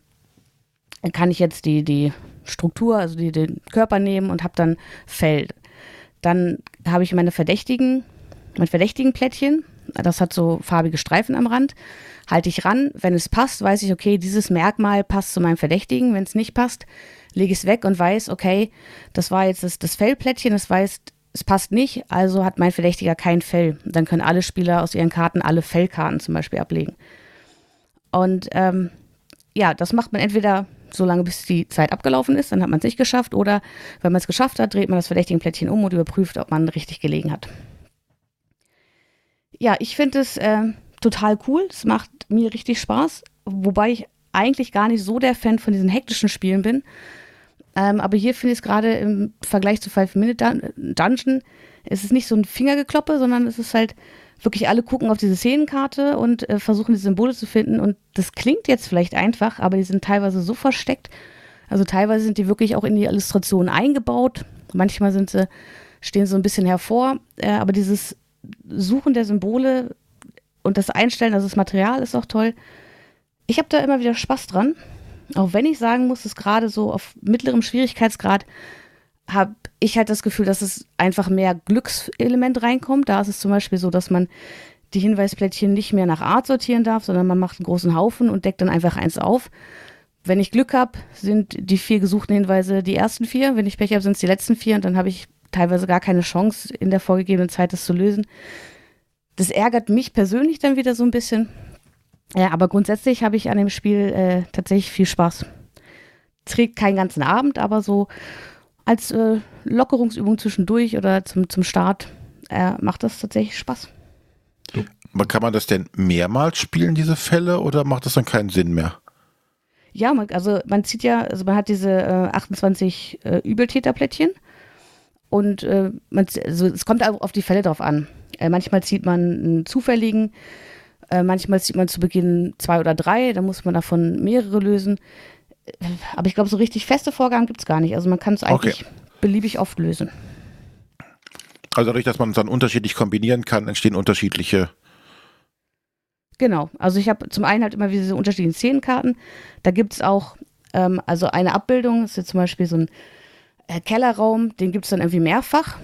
kann ich jetzt die, die Struktur, also die, den Körper nehmen und habe dann Feld. Dann habe ich meine Verdächtigen, mein verdächtigen Plättchen. Das hat so farbige Streifen am Rand. Halte ich ran. Wenn es passt, weiß ich, okay, dieses Merkmal passt zu meinem Verdächtigen. Wenn es nicht passt, lege ich es weg und weiß, okay, das war jetzt das, das Fellplättchen, das weiß, es passt nicht, also hat mein Verdächtiger kein Fell. Dann können alle Spieler aus ihren Karten alle Fellkarten zum Beispiel ablegen. Und ähm, ja, das macht man entweder so lange, bis die Zeit abgelaufen ist, dann hat man es nicht geschafft, oder wenn man es geschafft hat, dreht man das verdächtige Plättchen um und überprüft, ob man richtig gelegen hat. Ja, ich finde es äh, total cool. Es macht mir richtig Spaß, wobei ich eigentlich gar nicht so der Fan von diesen hektischen Spielen bin. Ähm, aber hier finde ich es gerade im Vergleich zu Five Minute Dun Dungeon, es ist nicht so ein Fingergekloppe, sondern es ist halt wirklich alle gucken auf diese Szenenkarte und äh, versuchen die Symbole zu finden. Und das klingt jetzt vielleicht einfach, aber die sind teilweise so versteckt. Also teilweise sind die wirklich auch in die Illustration eingebaut. Manchmal sind sie, stehen so ein bisschen hervor. Äh, aber dieses Suchen der Symbole und das Einstellen, also das Material ist auch toll. Ich habe da immer wieder Spaß dran. Auch wenn ich sagen muss, dass gerade so auf mittlerem Schwierigkeitsgrad habe ich halt das Gefühl, dass es einfach mehr Glückselement reinkommt. Da ist es zum Beispiel so, dass man die Hinweisplättchen nicht mehr nach Art sortieren darf, sondern man macht einen großen Haufen und deckt dann einfach eins auf. Wenn ich Glück habe, sind die vier gesuchten Hinweise die ersten vier. Wenn ich Pech habe, sind es die letzten vier und dann habe ich teilweise gar keine Chance in der vorgegebenen Zeit, das zu lösen. Das ärgert mich persönlich dann wieder so ein bisschen. Ja, aber grundsätzlich habe ich an dem Spiel äh, tatsächlich viel Spaß. Trägt keinen ganzen Abend, aber so als äh, Lockerungsübung zwischendurch oder zum, zum Start äh, macht das tatsächlich Spaß. Aber kann man das denn mehrmals spielen, diese Fälle, oder macht das dann keinen Sinn mehr? Ja, man, also man zieht ja, also man hat diese äh, 28 äh, Übeltäterplättchen und äh, man, also es kommt auch auf die Fälle drauf an. Äh, manchmal zieht man einen zufälligen, äh, manchmal zieht man zu Beginn zwei oder drei, dann muss man davon mehrere lösen. Äh, aber ich glaube, so richtig feste Vorgaben gibt es gar nicht. Also man kann es eigentlich okay. beliebig oft lösen. Also dadurch, dass man es dann unterschiedlich kombinieren kann, entstehen unterschiedliche Genau, also ich habe zum einen halt immer diese unterschiedlichen Szenenkarten. Da gibt es auch ähm, also eine Abbildung, das ist jetzt zum Beispiel so ein äh, Kellerraum, den gibt es dann irgendwie mehrfach.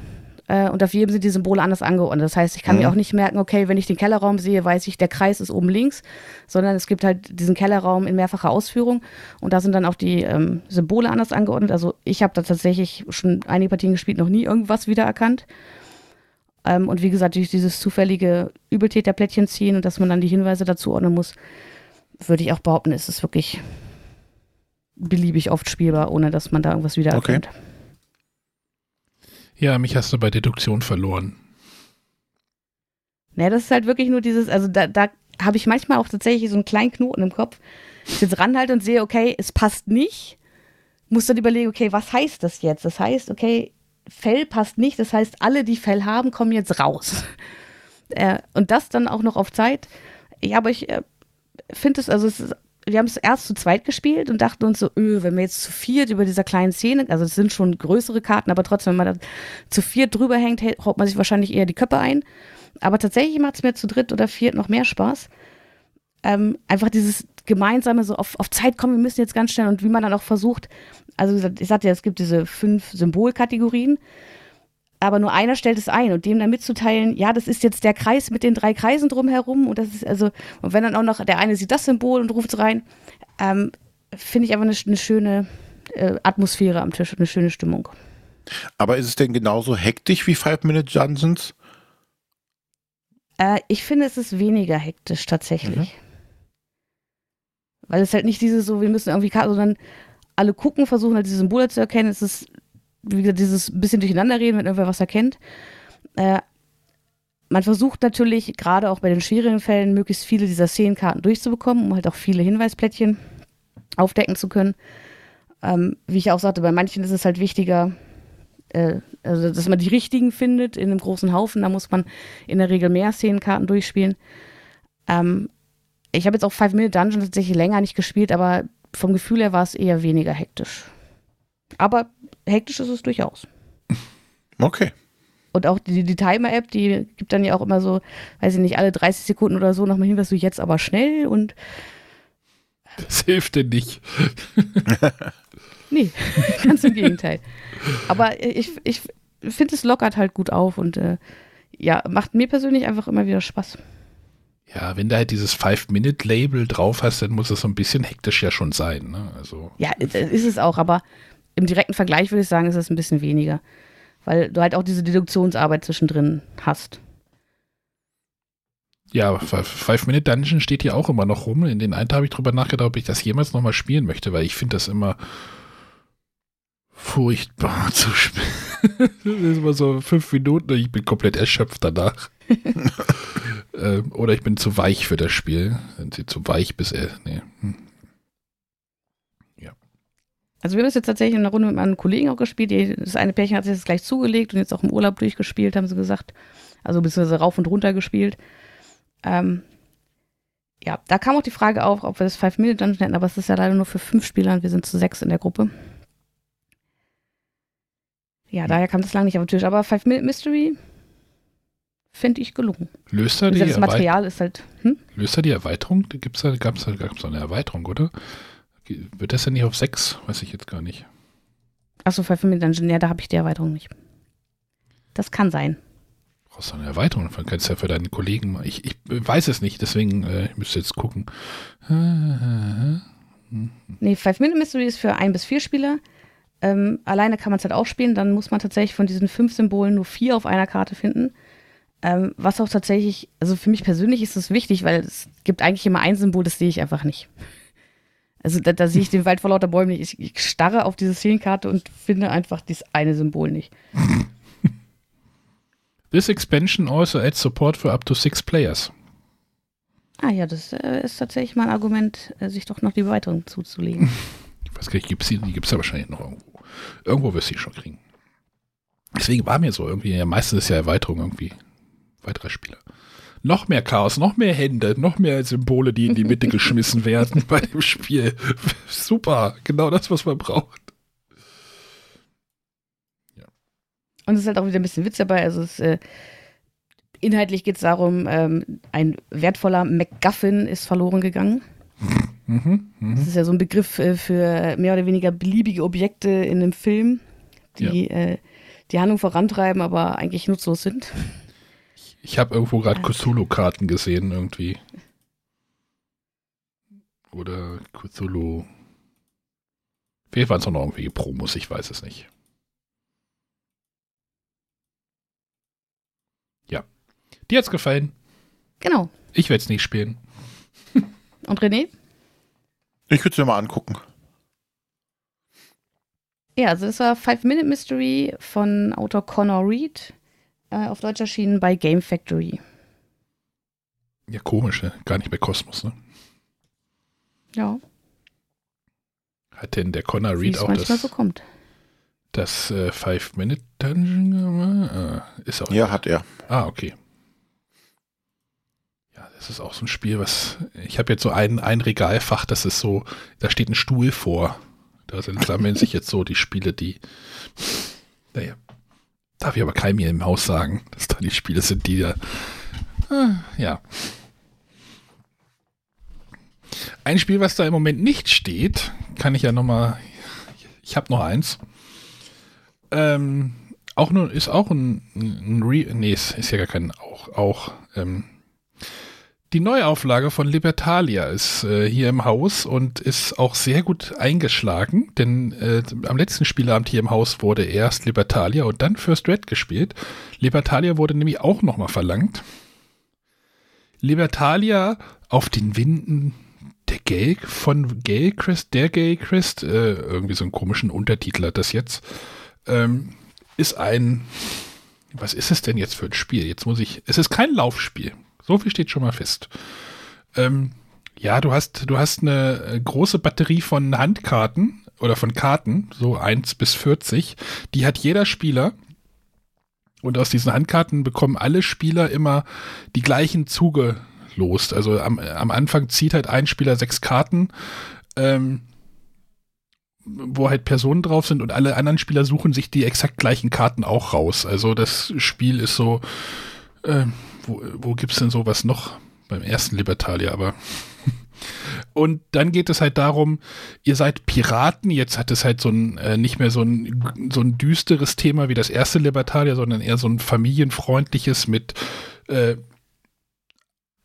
Äh, und auf jedem sind die Symbole anders angeordnet. Das heißt, ich kann mhm. mir auch nicht merken, okay, wenn ich den Kellerraum sehe, weiß ich, der Kreis ist oben links, sondern es gibt halt diesen Kellerraum in mehrfacher Ausführung und da sind dann auch die ähm, Symbole anders angeordnet. Also ich habe da tatsächlich schon einige Partien gespielt, noch nie irgendwas wiedererkannt. Ähm, und wie gesagt, durch dieses zufällige Übeltäterplättchen ziehen und dass man dann die Hinweise dazu ordnen muss, würde ich auch behaupten, ist es wirklich beliebig oft spielbar, ohne dass man da irgendwas wiedererkennt. Okay. Ja, mich hast du bei Deduktion verloren. Naja, das ist halt wirklich nur dieses, also da, da habe ich manchmal auch tatsächlich so einen kleinen Knoten im Kopf. Ich jetzt ranhalte und sehe, okay, es passt nicht. Muss dann überlegen, okay, was heißt das jetzt? Das heißt, okay, Fell passt nicht. Das heißt, alle, die Fell haben, kommen jetzt raus. Äh, und das dann auch noch auf Zeit. Ja, aber ich äh, finde es, also es ist, wir haben es erst zu zweit gespielt und dachten uns so, öh, wenn wir jetzt zu viert über dieser kleinen Szene, also es sind schon größere Karten, aber trotzdem, wenn man da zu viert drüber hängt, haut man sich wahrscheinlich eher die Köpfe ein. Aber tatsächlich macht es mir zu dritt oder viert noch mehr Spaß. Ähm, einfach dieses gemeinsame, so auf, auf Zeit kommen, wir müssen jetzt ganz schnell und wie man dann auch versucht, also ich sagte ja, es gibt diese fünf Symbolkategorien, aber nur einer stellt es ein und dem dann mitzuteilen, ja, das ist jetzt der Kreis mit den drei Kreisen drumherum und das ist also, und wenn dann auch noch der eine sieht das Symbol und ruft es rein, ähm, finde ich einfach eine, eine schöne äh, Atmosphäre am Tisch und eine schöne Stimmung. Aber ist es denn genauso hektisch wie Five Minute Johnsons? Äh, ich finde, es ist weniger hektisch tatsächlich. Mhm. Weil es halt nicht diese so, wir müssen irgendwie, sondern alle gucken, versuchen halt diese Symbole zu erkennen. Es ist, wie gesagt, dieses bisschen durcheinanderreden, wenn irgendwer was erkennt. Äh, man versucht natürlich, gerade auch bei den schwierigen Fällen, möglichst viele dieser Szenenkarten durchzubekommen, um halt auch viele Hinweisplättchen aufdecken zu können. Ähm, wie ich auch sagte, bei manchen ist es halt wichtiger, äh, also dass man die richtigen findet in einem großen Haufen. Da muss man in der Regel mehr Szenenkarten durchspielen. Ähm, ich habe jetzt auch Five Minute Dungeon tatsächlich länger nicht gespielt, aber vom Gefühl her war es eher weniger hektisch. Aber hektisch ist es durchaus. Okay. Und auch die, die Timer-App, die gibt dann ja auch immer so, weiß ich nicht, alle 30 Sekunden oder so nochmal hin, was du jetzt aber schnell und. Das hilft dir nicht. nee, ganz im Gegenteil. Aber ich, ich finde, es lockert halt gut auf und äh, ja, macht mir persönlich einfach immer wieder Spaß. Ja, wenn du halt dieses Five-Minute-Label drauf hast, dann muss es so ein bisschen hektisch ja schon sein. Ne? Also. Ja, ist es auch, aber im direkten Vergleich würde ich sagen, ist es ein bisschen weniger. Weil du halt auch diese Deduktionsarbeit zwischendrin hast. Ja, Five-Minute-Dungeon steht hier auch immer noch rum. In den einen habe ich drüber nachgedacht, ob ich das jemals nochmal spielen möchte, weil ich finde das immer furchtbar zu spielen. das ist immer so fünf Minuten und ich bin komplett erschöpft danach. äh, oder ich bin zu weich für das Spiel. Sind sie zu weich bis er. Nee. Hm. Also wir haben das jetzt tatsächlich in einer Runde mit meinen Kollegen auch gespielt. Das eine Pärchen hat sich das gleich zugelegt und jetzt auch im Urlaub durchgespielt, haben sie gesagt. Also beziehungsweise rauf und runter gespielt. Ähm, ja, da kam auch die Frage auf, ob wir das Five-Minute-Dungeon hätten, aber es ist ja leider nur für fünf Spieler und wir sind zu sechs in der Gruppe. Ja, daher kam das lange nicht auf den Tisch. Aber Five Minute Mystery finde ich gelungen. Löst er die Das Material ist halt. Hm? Löst er die Erweiterung? Gibt's da, gab's da, gab's da eine Erweiterung, oder? Wird das ja nicht auf sechs? Weiß ich jetzt gar nicht. Achso, Dungeon, ja, da habe ich die Erweiterung nicht. Das kann sein. Brauchst du eine Erweiterung? Dann kannst du ja für deinen Kollegen. Ich, ich weiß es nicht, deswegen äh, ich müsste jetzt gucken. Nee, Five Minute Mystery ist für ein bis vier Spieler. Ähm, alleine kann man es halt auch spielen, dann muss man tatsächlich von diesen fünf Symbolen nur vier auf einer Karte finden. Ähm, was auch tatsächlich, also für mich persönlich ist das wichtig, weil es gibt eigentlich immer ein Symbol, das sehe ich einfach nicht. Also da, da sehe ich den Wald vor lauter Bäumen nicht. Ich, ich starre auf diese Szenenkarte und finde einfach dieses eine Symbol nicht. This expansion also adds support for up to six players. Ah ja, das äh, ist tatsächlich mal ein Argument, äh, sich doch noch die Erweiterung zuzulegen. Ich weiß gar nicht, gibt's die, die gibt es ja wahrscheinlich noch irgendwo. Irgendwo wirst du die schon kriegen. Deswegen war mir so irgendwie, ja, meistens ist ja Erweiterung irgendwie weitere Spiele. Noch mehr Chaos, noch mehr Hände, noch mehr Symbole, die in die Mitte geschmissen werden bei dem Spiel. Super, genau das, was man braucht. Und es ist halt auch wieder ein bisschen Witz dabei. Also es, äh, inhaltlich geht es darum, ähm, ein wertvoller MacGuffin ist verloren gegangen. Mhm, Das mhm. ist ja so ein Begriff äh, für mehr oder weniger beliebige Objekte in einem Film, die äh, die Handlung vorantreiben, aber eigentlich nutzlos sind. Ich habe irgendwo gerade Cthulhu-Karten gesehen, irgendwie. Oder Cthulhu. Vielleicht waren es auch noch irgendwelche Promos, ich weiß es nicht. Ja. Dir hat's gefallen. Genau. Ich werde es nicht spielen. Und René? Ich würde es mir mal angucken. Ja, also das war Five Minute Mystery von Autor Connor Reed, äh, auf Deutsch erschienen bei Game Factory. Ja, komisch, ne? Gar nicht bei Kosmos, ne? Ja, Hat denn der Connor Reed auch das, so kommt. das äh, Five-Minute-Dungeon gemacht? Ah, ist auch. Ja, hat er. Ah, okay. Ja, das ist auch so ein Spiel, was. Ich habe jetzt so ein, ein Regalfach, das ist so, da steht ein Stuhl vor. Da sind, sammeln sich jetzt so die Spiele, die. Naja. Darf ich aber keinem hier im Haus sagen, dass da die Spiele sind, die da. Ah, ja. Ein Spiel, was da im Moment nicht steht, kann ich ja nochmal. Ich habe noch eins. Ähm, auch nur, ist auch ein, ein Re nee, ist, ist ja gar kein auch, auch, ähm, die Neuauflage von Libertalia ist äh, hier im Haus und ist auch sehr gut eingeschlagen, denn äh, am letzten Spielabend hier im Haus wurde erst Libertalia und dann First Red gespielt. Libertalia wurde nämlich auch nochmal verlangt. Libertalia auf den Winden der Gay von Gay Christ, der Gay Christ, äh, irgendwie so einen komischen Untertitel hat das jetzt, ähm, ist ein, was ist es denn jetzt für ein Spiel? Jetzt muss ich, es ist kein Laufspiel. So viel steht schon mal fest. Ähm, ja, du hast, du hast eine äh, große Batterie von Handkarten oder von Karten, so 1 bis 40. Die hat jeder Spieler. Und aus diesen Handkarten bekommen alle Spieler immer die gleichen zugelost. Also am, am Anfang zieht halt ein Spieler sechs Karten, ähm, wo halt Personen drauf sind und alle anderen Spieler suchen sich die exakt gleichen Karten auch raus. Also das Spiel ist so, äh, wo, wo gibt's denn sowas noch? Beim ersten Libertalia, aber. Und dann geht es halt darum, ihr seid Piraten, jetzt hat es halt so ein, äh, nicht mehr so ein, so ein düsteres Thema wie das erste Libertalia, sondern eher so ein familienfreundliches mit, äh,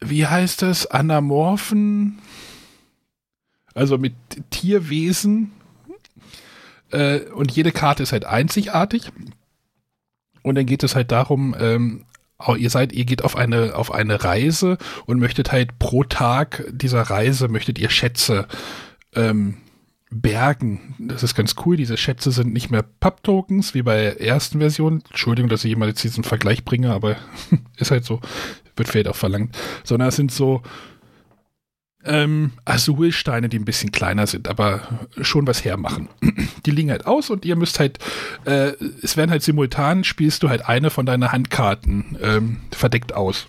wie heißt das, Anamorphen, also mit Tierwesen. Äh, und jede Karte ist halt einzigartig. Und dann geht es halt darum, ähm, ihr seid, ihr geht auf eine, auf eine Reise und möchtet halt pro Tag dieser Reise, möchtet ihr Schätze ähm, bergen. Das ist ganz cool. Diese Schätze sind nicht mehr Pub-Tokens wie bei der ersten Version. Entschuldigung, dass ich jemand jetzt diesen Vergleich bringe, aber ist halt so. Wird vielleicht auch verlangt. Sondern es sind so ähm, Azulsteine, die ein bisschen kleiner sind, aber schon was hermachen. Die liegen halt aus und ihr müsst halt, äh, es werden halt simultan, spielst du halt eine von deinen Handkarten ähm, verdeckt aus.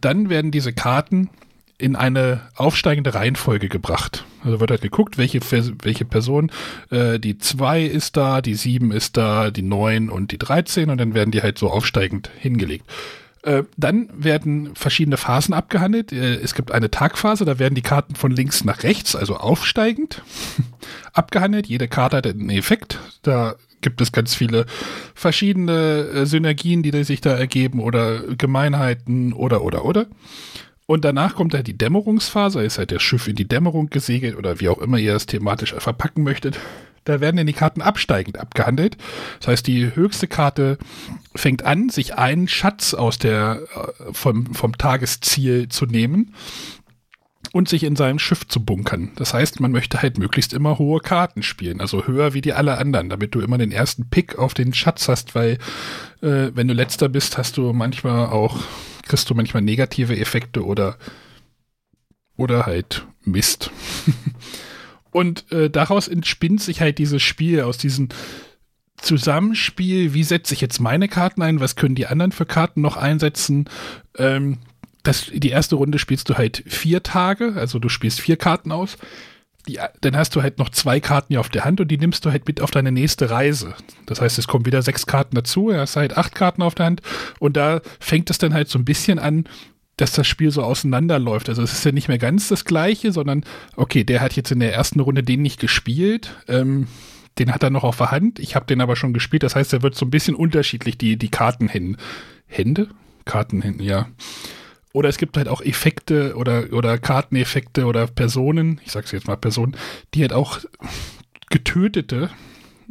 Dann werden diese Karten in eine aufsteigende Reihenfolge gebracht. Also wird halt geguckt, welche, welche Person, äh, die 2 ist da, die 7 ist da, die 9 und die 13 und dann werden die halt so aufsteigend hingelegt. Äh, dann werden verschiedene Phasen abgehandelt. Äh, es gibt eine Tagphase, da werden die Karten von links nach rechts, also aufsteigend, abgehandelt. Jede Karte hat einen Effekt. Da gibt es ganz viele verschiedene äh, Synergien, die sich da ergeben oder Gemeinheiten oder, oder, oder. Und danach kommt halt die Dämmerungsphase, ist halt das Schiff in die Dämmerung gesegelt oder wie auch immer ihr das thematisch verpacken möchtet. Da werden dann die Karten absteigend abgehandelt. Das heißt, die höchste Karte fängt an, sich einen Schatz aus der, vom, vom Tagesziel zu nehmen und sich in seinem Schiff zu bunkern. Das heißt, man möchte halt möglichst immer hohe Karten spielen, also höher wie die alle anderen, damit du immer den ersten Pick auf den Schatz hast, weil äh, wenn du letzter bist, hast du manchmal auch, kriegst du manchmal negative Effekte oder oder halt Mist. Und äh, daraus entspinnt sich halt dieses Spiel aus diesem Zusammenspiel, wie setze ich jetzt meine Karten ein, was können die anderen für Karten noch einsetzen. Ähm, das, die erste Runde spielst du halt vier Tage, also du spielst vier Karten aus. Die, dann hast du halt noch zwei Karten hier auf der Hand und die nimmst du halt mit auf deine nächste Reise. Das heißt, es kommen wieder sechs Karten dazu, hast halt acht Karten auf der Hand und da fängt es dann halt so ein bisschen an, dass das Spiel so auseinanderläuft. Also es ist ja nicht mehr ganz das gleiche, sondern okay, der hat jetzt in der ersten Runde den nicht gespielt. Ähm, den hat er noch auf der Hand. Ich habe den aber schon gespielt. Das heißt, er wird so ein bisschen unterschiedlich, die, die Kartenhände. Hände? Kartenhände, ja. Oder es gibt halt auch Effekte oder, oder Karteneffekte oder Personen, ich sag's jetzt mal Personen, die halt auch getötete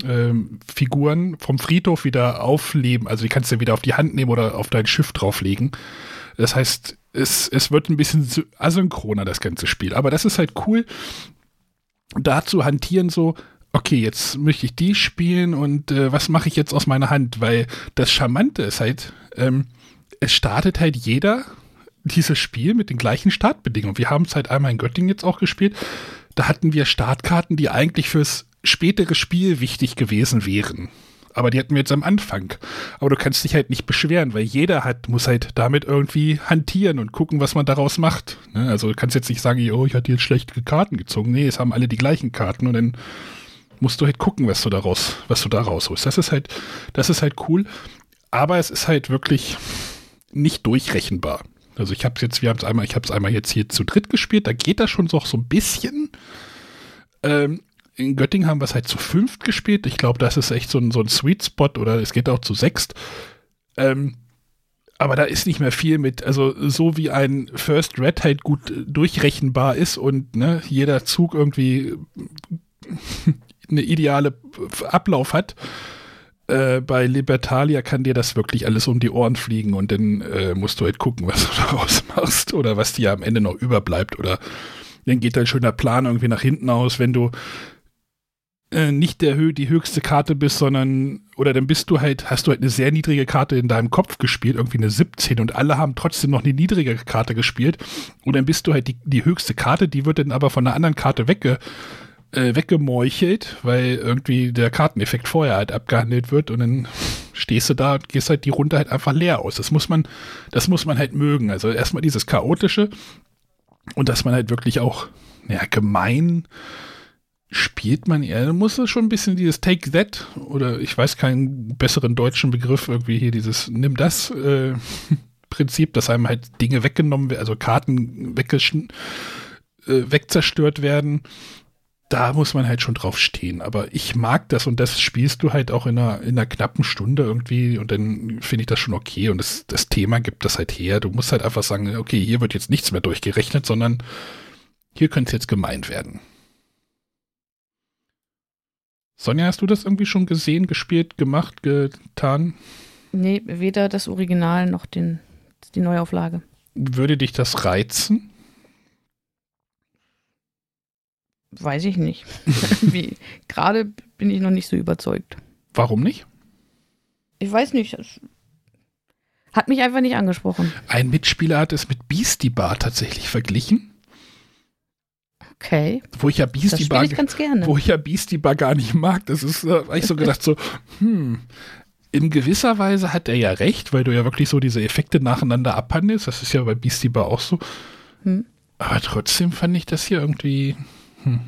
ähm, Figuren vom Friedhof wieder aufleben. Also die kannst du wieder auf die Hand nehmen oder auf dein Schiff drauflegen. Das heißt, es, es wird ein bisschen asynchroner, das ganze Spiel. Aber das ist halt cool, da zu hantieren, so, okay, jetzt möchte ich die spielen und äh, was mache ich jetzt aus meiner Hand? Weil das Charmante ist halt, ähm, es startet halt jeder dieses Spiel mit den gleichen Startbedingungen. Wir haben es halt einmal in Göttingen jetzt auch gespielt. Da hatten wir Startkarten, die eigentlich fürs spätere Spiel wichtig gewesen wären. Aber die hatten wir jetzt am Anfang. Aber du kannst dich halt nicht beschweren, weil jeder hat, muss halt damit irgendwie hantieren und gucken, was man daraus macht. Ne? Also du kannst jetzt nicht sagen, oh, ich hatte jetzt schlechte Karten gezogen. Nee, es haben alle die gleichen Karten und dann musst du halt gucken, was du daraus, was du da rausholst. Das ist halt, das ist halt cool. Aber es ist halt wirklich nicht durchrechenbar. Also ich habe es jetzt, wir haben es einmal, ich habe es einmal jetzt hier zu dritt gespielt, da geht das schon so, so ein bisschen. Ähm, in Göttingen haben wir es halt zu fünft gespielt. Ich glaube, das ist echt so ein, so ein Sweet Spot oder es geht auch zu sechst. Ähm, aber da ist nicht mehr viel mit, also so wie ein First Red halt gut durchrechenbar ist und ne, jeder Zug irgendwie eine ideale Ablauf hat, äh, bei Libertalia kann dir das wirklich alles um die Ohren fliegen und dann äh, musst du halt gucken, was du daraus machst oder was dir am Ende noch überbleibt oder dann geht dein schöner Plan irgendwie nach hinten aus, wenn du äh, nicht der Hö die höchste Karte bist, sondern oder dann bist du halt, hast du halt eine sehr niedrige Karte in deinem Kopf gespielt, irgendwie eine 17 und alle haben trotzdem noch eine niedrige Karte gespielt und dann bist du halt die, die höchste Karte, die wird dann aber von einer anderen Karte wegge äh, weggemeuchelt, weil irgendwie der Karteneffekt vorher halt abgehandelt wird und dann stehst du da und gehst halt die Runde halt einfach leer aus. Das muss man, das muss man halt mögen. Also erstmal dieses chaotische und dass man halt wirklich auch, ja, gemein spielt man eher, muss es schon ein bisschen dieses Take That oder ich weiß keinen besseren deutschen Begriff, irgendwie hier dieses Nimm das äh, Prinzip, dass einem halt Dinge weggenommen werden, also Karten äh, wegzerstört werden da muss man halt schon drauf stehen. Aber ich mag das und das spielst du halt auch in einer, in einer knappen Stunde irgendwie und dann finde ich das schon okay. Und das, das Thema gibt das halt her. Du musst halt einfach sagen, okay, hier wird jetzt nichts mehr durchgerechnet, sondern hier könnte es jetzt gemeint werden. Sonja, hast du das irgendwie schon gesehen, gespielt, gemacht, getan? Nee, weder das Original noch den, die Neuauflage. Würde dich das reizen? Weiß ich nicht. Gerade bin ich noch nicht so überzeugt. Warum nicht? Ich weiß nicht. Das hat mich einfach nicht angesprochen. Ein Mitspieler hat es mit Beastie Bar tatsächlich verglichen. Okay. Wo ich ja Beastie Bar, ich ganz gerne. wo ich ja Beastie Bar gar nicht mag. Das ist, äh, ich so gedacht so, hm, in gewisser Weise hat er ja recht, weil du ja wirklich so diese Effekte nacheinander abhandelst. Das ist ja bei Beastie Bar auch so. Hm. Aber trotzdem fand ich das hier irgendwie, hm.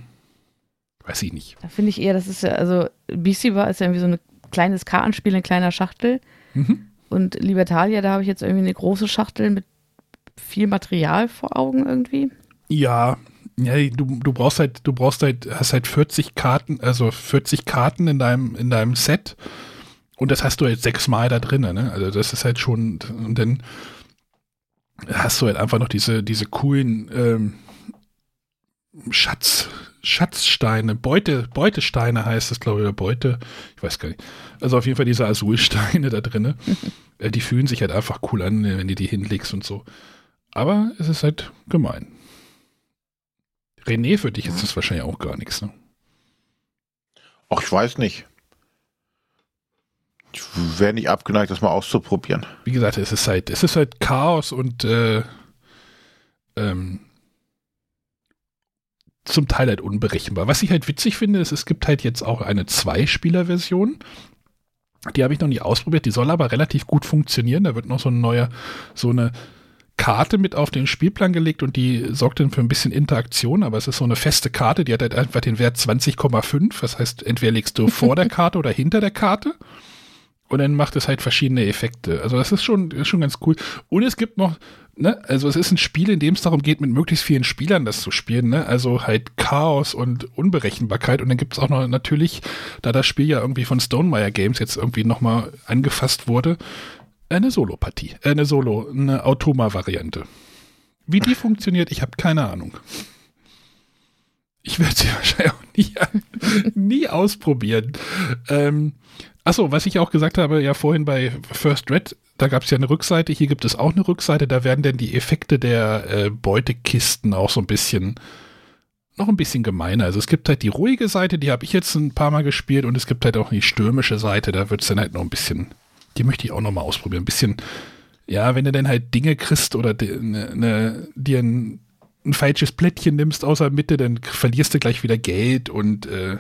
Weiß ich nicht. Da finde ich eher, das ist ja, also BC war ist ja irgendwie so ein kleines Kartenspiel in kleiner Schachtel. Mhm. Und Libertalia, da habe ich jetzt irgendwie eine große Schachtel mit viel Material vor Augen irgendwie. Ja, ja, du, du brauchst halt, du brauchst halt, hast halt 40 Karten, also 40 Karten in deinem, in deinem Set. Und das hast du jetzt sechsmal da drin, ne? Also das ist halt schon, und dann hast du halt einfach noch diese, diese coolen ähm, Schatz, Schatzsteine, Beute, Beutesteine heißt es, glaube ich, oder Beute, ich weiß gar nicht. Also auf jeden Fall diese Azulsteine da drin. Äh, die fühlen sich halt einfach cool an, wenn du die hinlegst und so. Aber es ist halt gemein. René, für dich ist das wahrscheinlich auch gar nichts, ne? Ach, ich weiß nicht. Ich wäre nicht abgeneigt, das mal auszuprobieren. Wie gesagt, es ist halt, es ist halt Chaos und äh, ähm, zum Teil halt unberechenbar. Was ich halt witzig finde, ist, es gibt halt jetzt auch eine Zwei-Spieler-Version. Die habe ich noch nicht ausprobiert, die soll aber relativ gut funktionieren. Da wird noch so eine neue, so eine Karte mit auf den Spielplan gelegt und die sorgt dann für ein bisschen Interaktion, aber es ist so eine feste Karte, die hat halt einfach den Wert 20,5. Das heißt, entweder legst du vor der Karte oder hinter der Karte. Und dann macht es halt verschiedene Effekte. Also das ist schon, ist schon ganz cool. Und es gibt noch, ne, also es ist ein Spiel, in dem es darum geht, mit möglichst vielen Spielern das zu spielen, ne? Also halt Chaos und Unberechenbarkeit. Und dann gibt es auch noch natürlich, da das Spiel ja irgendwie von Stonemeyer Games jetzt irgendwie nochmal angefasst wurde, eine Solo-Partie. Eine Solo, eine Automa-Variante. Wie die funktioniert, ich habe keine Ahnung. Ich werde sie wahrscheinlich auch nie, nie ausprobieren. Ähm, Achso, was ich auch gesagt habe, ja vorhin bei First Red, da gab es ja eine Rückseite, hier gibt es auch eine Rückseite, da werden denn die Effekte der äh, Beutekisten auch so ein bisschen, noch ein bisschen gemeiner. Also es gibt halt die ruhige Seite, die habe ich jetzt ein paar Mal gespielt und es gibt halt auch die stürmische Seite, da wird es dann halt noch ein bisschen, die möchte ich auch noch mal ausprobieren, ein bisschen, ja, wenn du dann halt Dinge kriegst oder ne, ne, dir ein, ein falsches Plättchen nimmst außer Mitte, dann verlierst du gleich wieder Geld und äh,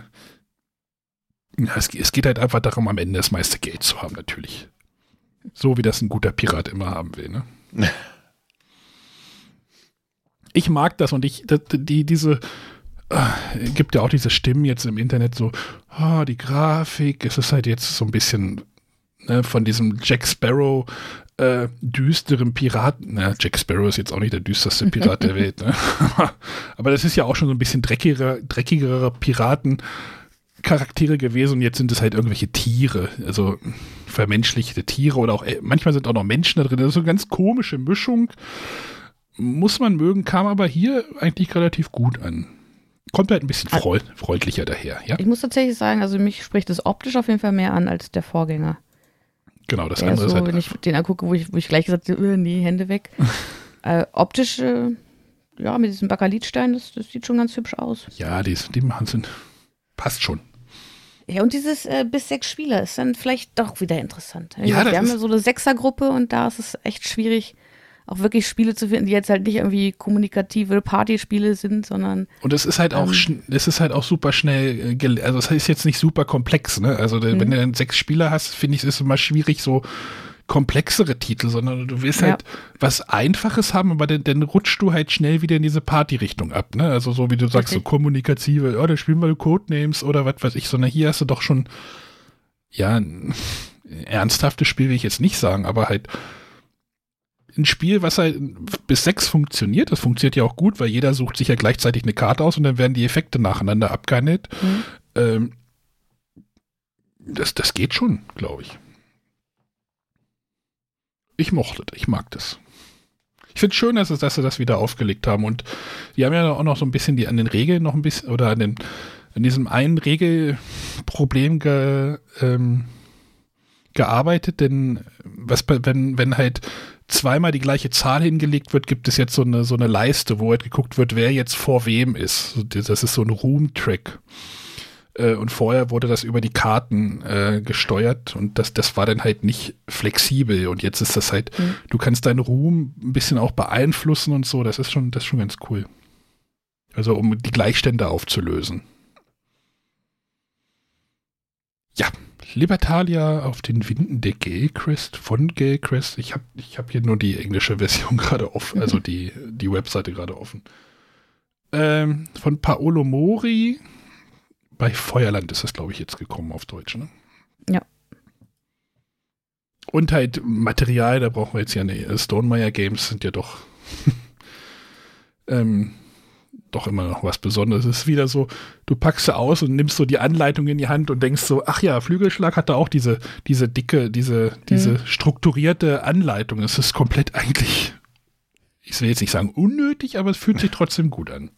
es, es, geht halt einfach darum, am Ende das meiste Geld zu haben, natürlich. So wie das ein guter Pirat immer haben will, ne? ich mag das und ich, die, diese, äh, gibt ja auch diese Stimmen jetzt im Internet so, oh, die Grafik, es ist halt jetzt so ein bisschen ne, von diesem Jack Sparrow äh, düsteren Piraten. Na, Jack Sparrow ist jetzt auch nicht der düsterste Pirat der Welt, ne? aber das ist ja auch schon so ein bisschen dreckiger, dreckigerer Piraten. Charaktere gewesen und jetzt sind es halt irgendwelche Tiere, also vermenschlichte Tiere oder auch äh, manchmal sind auch noch Menschen da drin. Das ist so eine ganz komische Mischung. Muss man mögen, kam aber hier eigentlich relativ gut an. Kommt halt ein bisschen freud freundlicher daher, ja? Ich muss tatsächlich sagen, also mich spricht das optisch auf jeden Fall mehr an als der Vorgänger. Genau, das der andere ist so, ist halt. wenn ich den angucke, wo ich, wo ich gleich gesagt habe, äh, nee, Hände weg. äh, optisch, äh, ja, mit diesem Bakalitstein, das, das sieht schon ganz hübsch aus. Ja, die, die machen sind. Passt schon. Ja, und dieses äh, bis sechs Spieler ist dann vielleicht doch wieder interessant. Ja, wir haben ja so eine Sechsergruppe und da ist es echt schwierig, auch wirklich Spiele zu finden, die jetzt halt nicht irgendwie kommunikative Partyspiele sind, sondern Und es ist halt auch, Ähm. es ist halt auch super schnell, äh, also es ist jetzt nicht super komplex, ne? Also der, Mhm. wenn du dann sechs Spieler hast, finde ich, ist es immer schwierig, so komplexere Titel, sondern du willst Ja. halt was Einfaches haben, aber dann, dann rutschst du halt schnell wieder in diese Party-Richtung ab, ne? Also so wie du sagst, so Richtig. kommunikative, ja, da spielen wir Codenames oder was weiß ich, sondern hier hast du doch schon, ja, ein ernsthaftes Spiel will ich jetzt nicht sagen, aber halt ein Spiel, was halt bis sechs funktioniert. Das funktioniert ja auch gut, weil jeder sucht sich ja gleichzeitig eine Karte aus und dann werden die Effekte nacheinander abgehandelt. Mhm. Ähm, das, das geht schon, glaube ich. Ich mochte das, ich mag das. Ich finde es schön, dass, es- dass sie das wieder aufgelegt haben. Und die haben ja auch noch so ein bisschen die an den Regeln noch ein bisschen oder an, den, an diesem einen Regelproblem ge, ähm, gearbeitet, denn was bei- wenn, wenn halt zweimal die gleiche Zahl hingelegt wird, gibt es jetzt so eine, so eine Leiste, wo halt geguckt wird, wer jetzt vor wem ist. Das ist so ein Room-Track. Äh, Und vorher wurde das über die Karten äh, gesteuert und das, das war dann halt nicht flexibel. Und jetzt ist das halt, Mhm. du kannst deinen Ruhm ein bisschen auch beeinflussen und so. Das ist schon, das ist schon ganz cool. Also um die Gleichstände aufzulösen. Ja, Libertalia auf den Winden der Gaycrest von Gaycrest. Ich habe ich hab hier nur die englische Version gerade offen, also die, die Webseite gerade offen. Ähm, von Paolo Mori. Bei Feuerland ist das, glaube ich, jetzt gekommen auf Deutsch, ne? Ja. Und halt Material, da brauchen wir jetzt ja nicht. Stonemeyer Games sind ja doch, ähm, doch immer noch was Besonderes. Es ist wieder so, du packst sie aus und nimmst so die Anleitung in die Hand und denkst so, ach ja, Flügelschlag hatte auch diese, diese dicke, diese, diese strukturierte Anleitung. Es ist komplett eigentlich, ich will jetzt nicht sagen unnötig, aber es fühlt sich trotzdem gut an.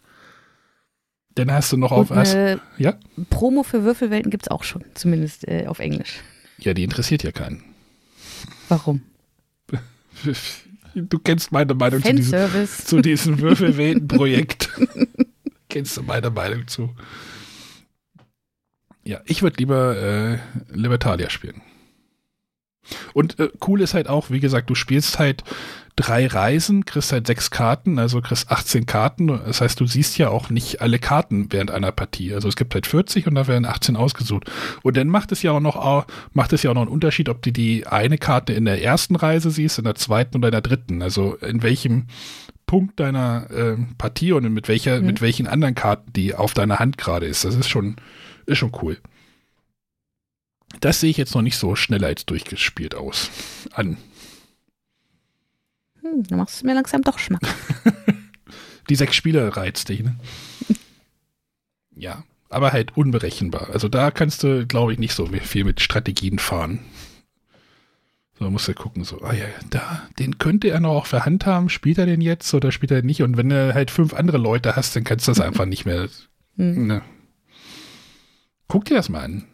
Dann hast du noch auf, Und hast, eine ja? Promo für Würfelwelten gibt es auch schon, zumindest äh, auf Englisch. Ja, die interessiert ja keinen. Warum? Du kennst meine Meinung zu diesem, zu diesem Würfelwelten-Projekt. kennst du meine Meinung zu? Ja, ich würde lieber äh, Libertalia spielen. Und äh, cool ist halt auch, wie gesagt, du spielst halt drei Reisen, kriegst halt sechs Karten, also kriegst 18 Karten. Das heißt, du siehst ja auch nicht alle Karten während einer Partie. Also es gibt halt 40 und da werden 18 ausgesucht. Und dann macht es ja auch noch, macht es ja auch noch einen Unterschied, ob du die eine Karte in der ersten Reise siehst, in der zweiten oder in der dritten. Also in welchem Punkt deiner äh, Partie und mit welcher, mhm. mit welchen anderen Karten die auf deiner Hand gerade ist. Das ist schon, ist schon cool. Das sehe ich jetzt noch nicht so schnell als durchgespielt aus. An. Hm, du machst es mir langsam doch Schmack. Die sechs Spiele reizt dich, ne? ja, aber halt unberechenbar. Also da kannst du, glaube ich, nicht so viel mit Strategien fahren. So musst du gucken, so, ah ja, da, den könnte er noch auch für Hand haben. Spielt er den jetzt oder spielt er nicht? Und wenn du halt fünf andere Leute hast, dann kannst du das einfach nicht mehr. Hm. Ne. Guck dir das mal an.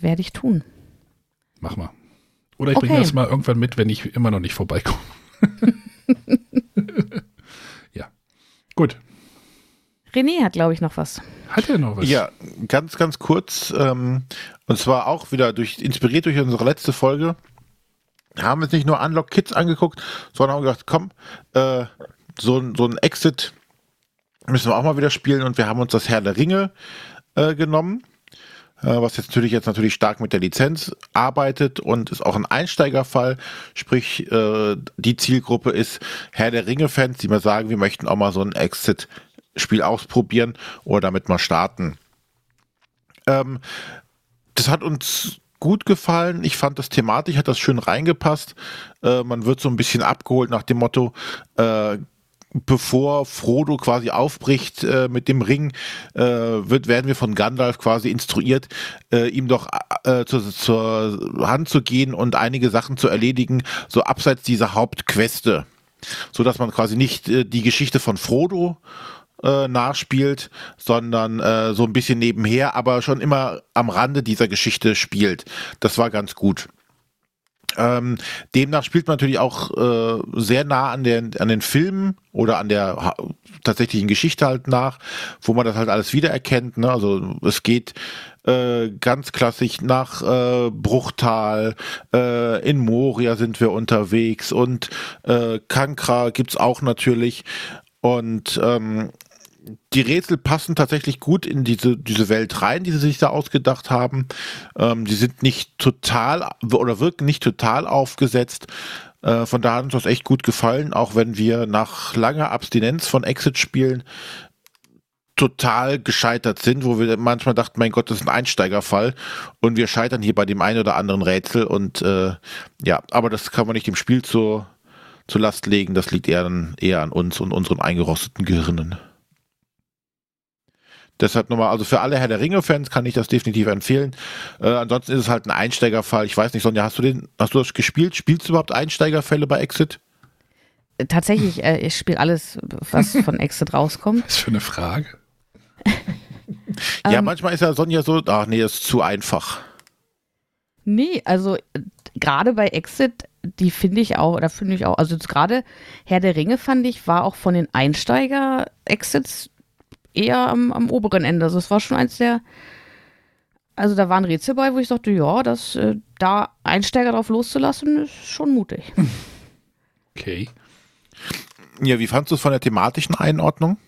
Werde ich tun. Mach mal. Oder ich okay. bringe das mal irgendwann mit, wenn ich immer noch nicht vorbeikomme. ja. Gut. René hat, glaube ich, noch was. Hat er noch was? Ja, ganz, ganz kurz. Ähm, und zwar auch wieder durch, inspiriert durch unsere letzte Folge. Haben wir uns nicht nur Unlock Kids angeguckt, sondern haben gesagt, komm, äh, so, so ein Exit müssen wir auch mal wieder spielen und wir haben uns das Herr der Ringe äh, genommen was jetzt natürlich jetzt natürlich stark mit der Lizenz arbeitet und ist auch ein Einsteigerfall, sprich äh, die Zielgruppe ist Herr der Ringe-Fans, die mir sagen, wir möchten auch mal so ein Exit-Spiel ausprobieren oder damit mal starten. Ähm, das hat uns gut gefallen. Ich fand das thematisch, hat das schön reingepasst. Äh, man wird so ein bisschen abgeholt nach dem Motto, äh, bevor Frodo quasi aufbricht äh, mit dem Ring, äh, wird, werden wir von Gandalf quasi instruiert, äh, ihm doch äh, zur, zur Hand zu gehen und einige Sachen zu erledigen, so abseits dieser Hauptqueste. So dass man quasi nicht äh, die Geschichte von Frodo äh, nachspielt, sondern so ein bisschen nebenher, aber schon immer am Rande dieser Geschichte spielt. Das war ganz gut. Ähm, demnach spielt man natürlich auch äh, sehr nah an, der, an den Filmen oder an der tatsächlichen Geschichte halt nach, wo man das halt alles wiedererkennt. Ne? Also es geht äh, ganz klassisch nach äh, Bruchtal, äh, in Moria sind wir unterwegs und äh, Kankra gibt's auch natürlich. Und ähm, die Rätsel passen tatsächlich gut in diese, diese Welt rein, die sie sich da ausgedacht haben. Ähm, die sind nicht total oder wirken nicht total aufgesetzt. Äh, von daher hat uns das echt gut gefallen, auch wenn wir nach langer Abstinenz von Exit-Spielen total gescheitert sind, wo wir manchmal dachten, mein Gott, das ist ein Einsteigerfall und wir scheitern hier bei dem einen oder anderen Rätsel und äh, ja, aber das kann man nicht dem Spiel zur, zur Last legen, das liegt eher, eher an uns und unseren eingerosteten Gehirnen. Deshalb nochmal, also für alle Herr der Ringe-Fans kann ich das definitiv empfehlen. Äh, ansonsten ist es halt ein Einsteigerfall. Ich weiß nicht, Sonja, hast du den, hast du das gespielt? Spielst du überhaupt Einsteigerfälle bei Exit? Tatsächlich, äh, ich spiele alles, was von Exit rauskommt. Was für eine Frage. ja, ähm, manchmal ist ja Sonja so, ach nee, das ist zu einfach. Nee, also gerade bei Exit, die finde ich auch, oder finde ich auch, also gerade Herr der Ringe fand ich, war auch von den Einsteiger-Exits eher am, am oberen Ende. Also es war schon eins der, also da waren Rätsel bei, wo ich dachte, ja, das äh, da Einsteiger drauf loszulassen, ist schon mutig. Okay. Ja, wie fandest du es von der thematischen Einordnung?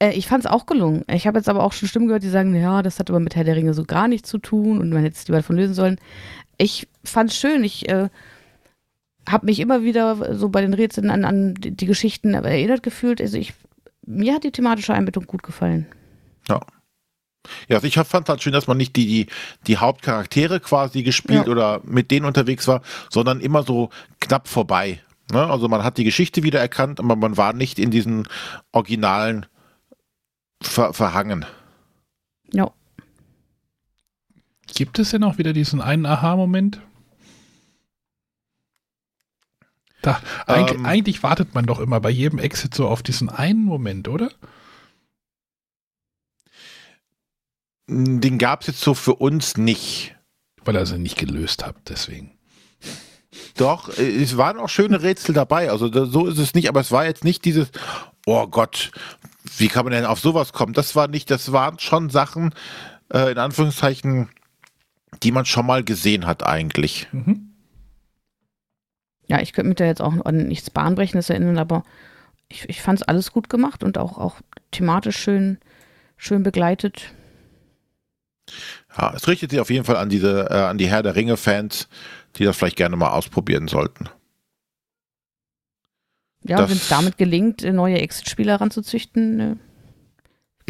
Äh, ich fand es auch gelungen. Ich habe jetzt aber auch schon Stimmen gehört, die sagen, ja, das hat aber mit Herr der Ringe so gar nichts zu tun und man hätte es lieber davon lösen sollen. Ich fand es schön. Ich äh, habe mich immer wieder so bei den Rätseln an, an die Geschichten erinnert gefühlt. Also ich mir hat die thematische Einbettung gut gefallen. Ja. Ja, also ich fand halt schön, dass man nicht die, die, die Hauptcharaktere quasi gespielt ja. oder mit denen unterwegs war, sondern immer so knapp vorbei. Ne? Also man hat die Geschichte wieder erkannt, aber man war nicht in diesen Originalen ver verhangen. Ja. Gibt es denn auch wieder diesen einen Aha-Moment? Da, eigentlich, ähm, eigentlich wartet man doch immer bei jedem Exit so auf diesen einen Moment, oder? Den gab es jetzt so für uns nicht. Weil ihr sie nicht gelöst habt, deswegen. Doch, es waren auch schöne Rätsel dabei. Also so ist es nicht, aber es war jetzt nicht dieses, oh Gott, wie kann man denn auf sowas kommen? Das war nicht, das waren schon Sachen, äh, in Anführungszeichen, die man schon mal gesehen hat eigentlich. Mhm. Ja, ich könnte mich da jetzt auch an nichts Bahnbrechendes erinnern, aber ich, ich fand es alles gut gemacht und auch, auch thematisch schön, schön begleitet. Ja, es richtet sich auf jeden Fall an diese, äh, an die Herr der Ringe-Fans, die das vielleicht gerne mal ausprobieren sollten. Ja, wenn es damit gelingt, neue Exit-Spieler ranzuzüchten, kann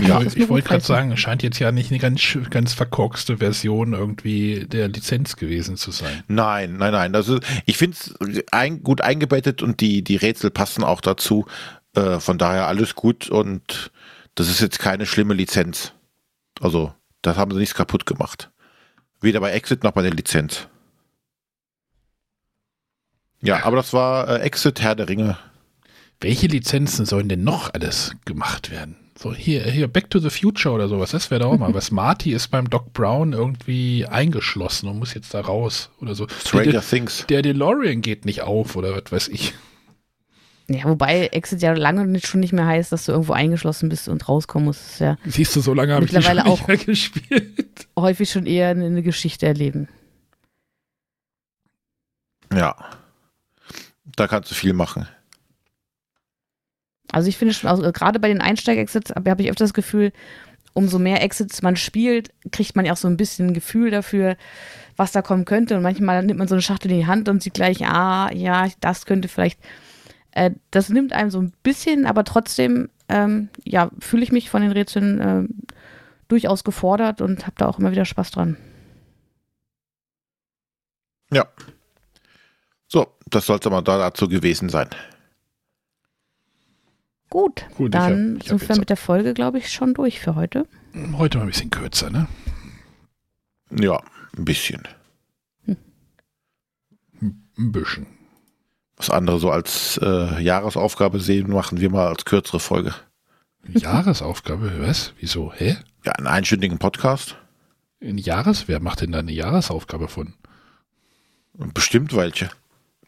Ja, ich das ich wollte gerade sagen, es scheint jetzt ja nicht eine ganz, ganz verkorkste Version irgendwie der Lizenz gewesen zu sein. Nein, nein, nein. Das ist, ich finde es ein, gut eingebettet und die, die Rätsel passen auch dazu. Äh, von daher alles gut und das ist jetzt keine schlimme Lizenz. Also, da haben sie nichts kaputt gemacht. Weder bei Exit noch bei der Lizenz. Ja, aber das war äh, Exit Herr der Ringe. Welche Lizenzen sollen denn noch alles gemacht werden? So, hier, hier, Back to the Future oder sowas, das wäre doch auch mal was. Marty ist beim Doc Brown irgendwie eingeschlossen und muss jetzt da raus oder so. Stranger der, Things. der DeLorean geht nicht auf oder was weiß ich. Ja, wobei Exit ja lange nicht, schon nicht mehr heißt, dass du irgendwo eingeschlossen bist und rauskommen musst. Ja Siehst du, so lange habe ich Mittlerweile nicht mehr gespielt. häufig schon eher eine Geschichte erleben. Ja. Da kannst du viel machen. Also ich finde schon, also gerade bei den Einsteig-Exits habe hab ich öfter das Gefühl, umso mehr Exits man spielt, kriegt man ja auch so ein bisschen ein Gefühl dafür, was da kommen könnte. Und manchmal nimmt man so eine Schachtel in die Hand und sieht gleich, ah, ja, das könnte vielleicht. Äh, das nimmt einem so ein bisschen, aber trotzdem, ähm, ja, fühle ich mich von den Rätseln ähm, durchaus gefordert und habe da auch immer wieder Spaß dran. Ja. So, das sollte mal da dazu gewesen sein. Gut, Gut, ich dann hab- sind wir mit der Folge, glaube ich, schon durch für heute. Heute mal ein bisschen kürzer, ne? Ja, ein bisschen. Ein bisschen. Was andere so als äh, Jahresaufgabe sehen, machen wir mal als kürzere Folge. Jahresaufgabe, was? Wieso? Hä? Ja, einen einstündigen Podcast. Ein Jahres? Wer macht denn da eine Jahresaufgabe von? Bestimmt welche.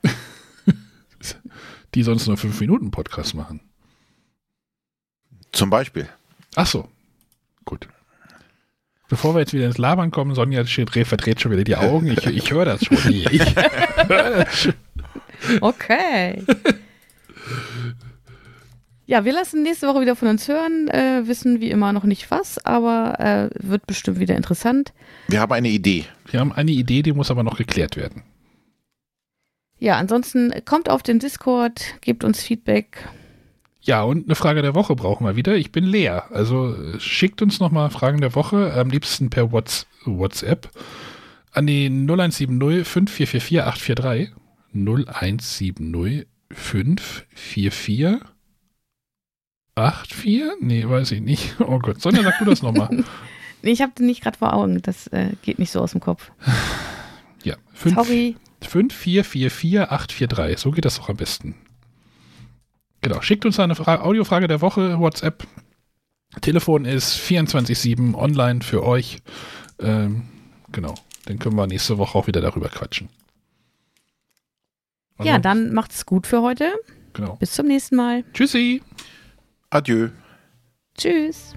Die sonst nur fünf Minuten Podcast machen. Zum Beispiel. Ach so. Gut. Bevor wir jetzt wieder ins Labern kommen, Sonja verdreht schon wieder die Augen. Ich, ich höre das schon. Ich, ich höre das schon. Okay. ja, wir lassen nächste Woche wieder von uns hören, äh, wissen wie immer noch nicht was, aber äh, wird bestimmt wieder interessant. Wir haben eine Idee. Wir haben eine Idee, die muss aber noch geklärt werden. Ja, ansonsten kommt auf den Discord, gebt uns Feedback. Ja, und eine Frage der Woche brauchen wir wieder. Ich bin leer. Also äh, schickt uns nochmal Fragen der Woche, am liebsten per Whats WhatsApp an die 0170 5444 843. 0170 544 84? Nee, weiß ich nicht. Oh Gott, Sonja, sag du das nochmal. Nee, ich habe den nicht gerade vor Augen, das äh, geht nicht so aus dem Kopf. Ja, 5, Sorry. 5444 843. So geht das doch am besten. Genau, schickt uns eine Fra Audiofrage der Woche, WhatsApp. Telefon ist 24-7 online für euch. Ähm, genau, dann können wir nächste Woche auch wieder darüber quatschen. Also, Ja, dann macht's gut für heute. Genau. Bis zum nächsten Mal. Tschüssi. Adieu. Tschüss.